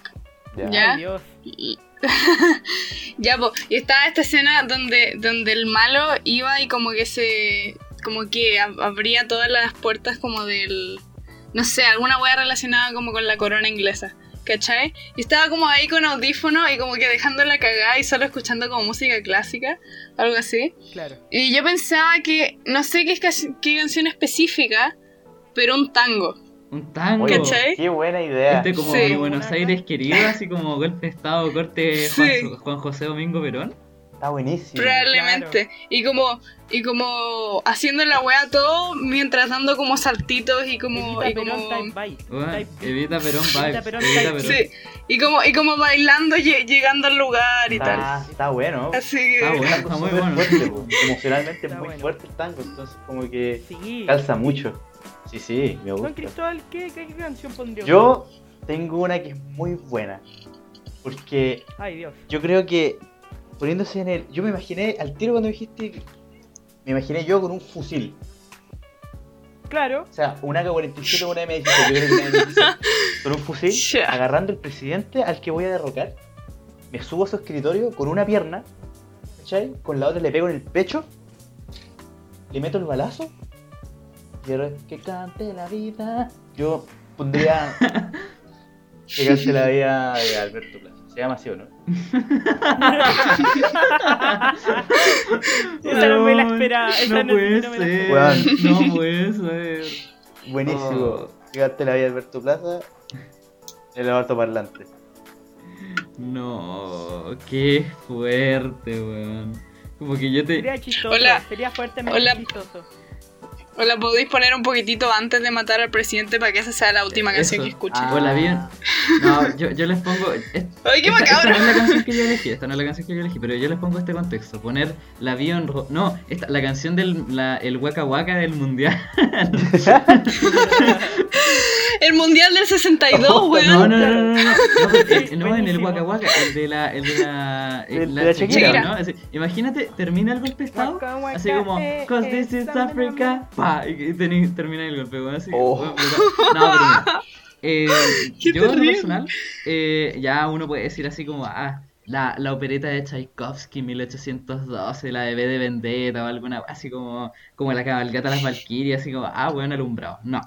S4: Ya.
S3: Ya.
S1: Ay, Dios.
S3: Y- ya, po, y estaba esta escena donde, donde el malo iba y como que se. como que ab- abría todas las puertas como del. no sé, alguna wea relacionada como con la corona inglesa. ¿Cachai? Y estaba como ahí con audífono y como que dejando la cagada y solo escuchando como música clásica, algo así.
S1: Claro.
S3: Y yo pensaba que, no sé qué, qué canción específica, pero un tango.
S2: Un tango.
S4: Oye. Qué buena idea.
S2: Este como
S3: Sí.
S2: mi Buenos Aires querido, así como golpe de estado, corte
S3: Sí.
S2: Juan, Juan José Domingo Perón.
S4: Está buenísimo.
S3: Probablemente. Y como y como haciendo la wea todo mientras dando como saltitos y como
S1: Evita
S3: y como
S1: Perón type
S2: Evita Perón vibes.
S1: Evita Perón
S2: Evita Perón.
S3: sí, y como y como bailando lle- llegando al lugar y tal.
S4: Está, bueno.
S3: Así que
S2: Está bueno.
S4: Está
S2: muy bueno.
S4: fuerte. Emocionalmente es
S1: Está
S4: muy
S1: bueno.
S4: fuerte el tango, entonces como que
S1: Sí.
S4: calza mucho. Sí, sí, me
S1: Juan
S4: gusta.
S1: Cristóbal, ¿qué, qué canción pondría?
S4: Yo tengo una que es muy buena. Porque
S1: Ay, Dios.
S4: yo creo que poniéndose en el. Yo me imaginé, al tiro cuando dijiste. Me imaginé yo con un fusil.
S1: Claro.
S4: O sea, un AK-47 o una M16. Yo creo que una M16. Con un fusil,
S3: Ya.
S4: agarrando al presidente al que voy a derrocar. Me subo a su escritorio con una pierna. ¿Cachai? Con la otra le pego en el pecho. Le meto el balazo. Ahora que cante la vida. Yo pondría. que cante la vida de Alberto Plaza. Se llama así o no.
S1: Esa no me la esperaba. Esa no,
S2: puede
S1: no me la
S2: ser. No puede ser.
S4: Buenísimo.
S2: Oh.
S4: Que cante la vida de Alberto Plaza. El alto parlante.
S2: No, qué fuerte, weón. Como que yo te.
S1: Sería chistoso.
S3: Hola.
S1: Sería fuertemente
S3: Hola.
S1: chistoso.
S3: O la podéis poner un poquitito antes de matar al presidente para que esa sea la última canción
S2: Eso.
S3: que escuchen.
S4: Ah.
S2: O el avión. No, yo, yo les pongo. es-
S3: Ay, qué
S2: esta, esta
S3: macabro.
S2: no es la canción que yo elegí, esta no es la canción que yo elegí, pero yo les pongo este contexto. Poner la avión ro- No, esta, la canción del la, el Waka Waka del mundial.
S3: El mundial del 62,
S2: No,
S3: weón.
S2: no, no, no, no, no, no,
S1: Sí,
S2: no, en el. Waka Waka, el de la, el de la, la,
S4: de la
S2: Shakira,
S3: Shakira.
S2: ¿no? Así, imagínate, termina el golpe de estado,
S1: Waka Waka,
S2: así como,
S1: eh,
S2: cause
S1: eh,
S2: this is Africa, pa, y, y el golpe, weón, así,
S4: Oh.
S2: no, pero eh, yo en personal, eh, ya uno puede decir así como, ah, la, la opereta de Tchaikovsky 1812, la de B de Vendetta o alguna, así como, como la cabalgata de las Valquirias, así como, ah, weón, alumbrado, no.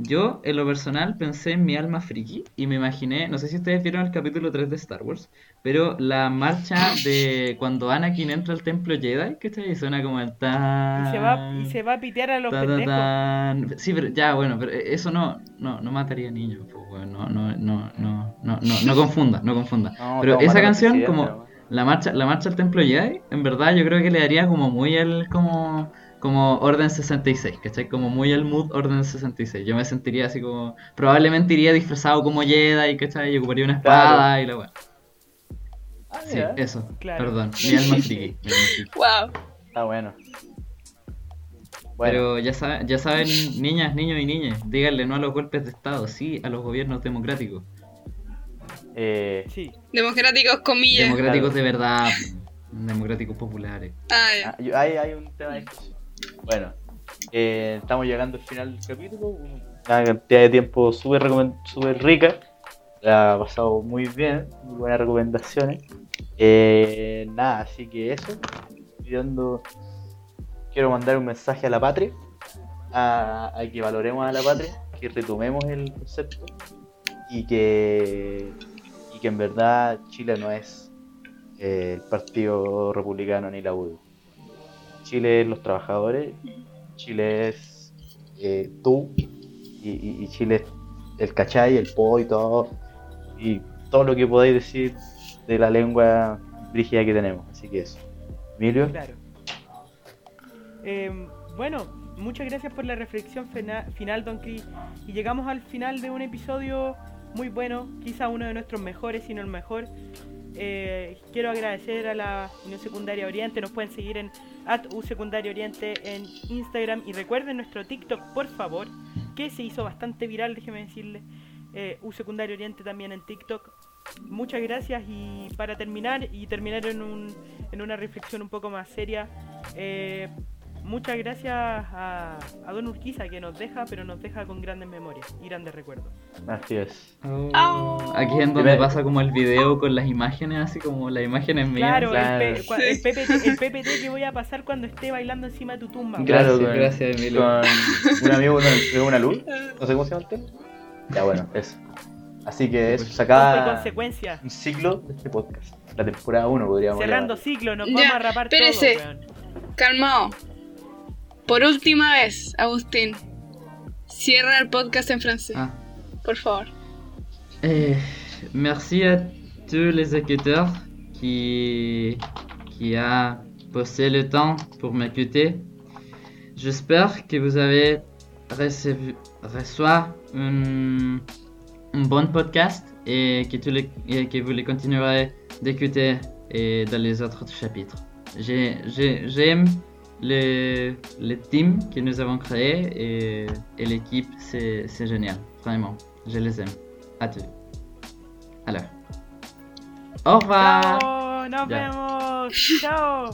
S2: Yo, en lo personal, pensé en mi alma friki y me imaginé, no sé si ustedes vieron el capítulo 3 de Star Wars, pero la marcha de cuando Anakin entra al templo Jedi, ¿cachai? Y suena como el tan...
S1: Y se va, y se va a pitear a los
S2: ta, ta, tan. Sí, pero ya, bueno, pero eso no, no, no mataría niños, pues, weón, no, no, no, no, no, no, no confunda, no confunda.
S4: No,
S2: pero esa canción, como la marcha, la marcha al templo Jedi, en verdad yo creo que le daría como muy el, como, como Orden 66, ¿cachai? Como muy el mood Orden 66. Yo me sentiría así como, probablemente iría disfrazado como Jedi, ¿cachai? Y ocuparía una espada
S4: Claro.
S2: y la weá.
S4: Ah,
S2: Sí,
S4: mira,
S2: eso,
S1: Claro.
S2: perdón, mi alma friki.
S3: Wow.
S4: Está bueno. Bueno,
S2: Pero ya saben, ya saben, niñas, niños y niñas, díganle no a los golpes de Estado, sí a los gobiernos democráticos.
S4: eh,
S1: Sí.
S3: Democráticos, comillas.
S2: Democráticos de verdad, democráticos populares.
S3: Ah,
S4: ah, hay, hay un tema de. Bueno, eh, estamos llegando al final del capítulo. Una cantidad de tiempo súper súper rica. La ha pasado muy bien, muy buenas recomendaciones. Eh, nada, así que eso. Quiero mandar un mensaje a la patria, a, a que valoremos a la patria, que retomemos el concepto y que, y que en verdad Chile no es eh, el Partido Republicano ni la UDI. Chile es los trabajadores, Chile es eh, tú y, Chile es el cachay, el po y todo y todo lo que podáis decir de la lengua brígida que tenemos. Así que eso. Emilio,
S1: Claro. Em, bueno, muchas gracias por la reflexión final, Don Cris. Y llegamos al final de un episodio muy bueno, quizá uno de nuestros mejores, si no el mejor. Eh, quiero agradecer a la Unión Secundaria Oriente. Nos pueden seguir en at Secundaria Oriente en Instagram. Y recuerden nuestro TikTok, por favor, que se hizo bastante viral, déjeme decirle. Eh, U Secundaria Oriente también en TikTok. Muchas gracias y para terminar y terminar en, un, en una reflexión un poco más seria, eh, muchas gracias a, a Don Urquiza que nos deja, pero nos deja con grandes memorias y grandes recuerdos.
S4: así es.
S3: Au.
S2: Aquí es donde pasa como el video con las imágenes, así como las imágenes mías.
S1: Claro,
S4: claro.
S1: El, PPT, el PPT que voy a pasar cuando esté bailando encima de tu tumba.
S2: Gracias,
S4: con-
S2: gracias, Emilio.
S4: Con un amigo con una luz. No sé cómo se llama el tema. Ya bueno, eso. Así que eso, se
S1: Con
S4: acaba
S1: consecuencia.
S4: un ciclo de este podcast. La temporada 1 podríamos
S1: Cerrando ciclo, nos
S3: Ya,
S1: vamos a rapar
S3: espérese.
S1: todo, weón.
S3: Calmado. Por última vez, Agustín. Cierra el podcast en francés,
S2: Ah.
S3: por favor.
S2: Eh, merci à tous les écouteurs qui, qui a passé le temps pour m'écouter. J'espère que vous avez reçu, reçu un, un bon podcast et que, tous les, et que vous les continuerez d'écouter et dans les autres chapitres. J'ai- j'ai- J'aime le, le team que nous avons créé et, et l'équipe, c'est c'est génial, vraiment. Je les aime. À tous. Alors. Au revoir.
S1: Nos vemos. Chao.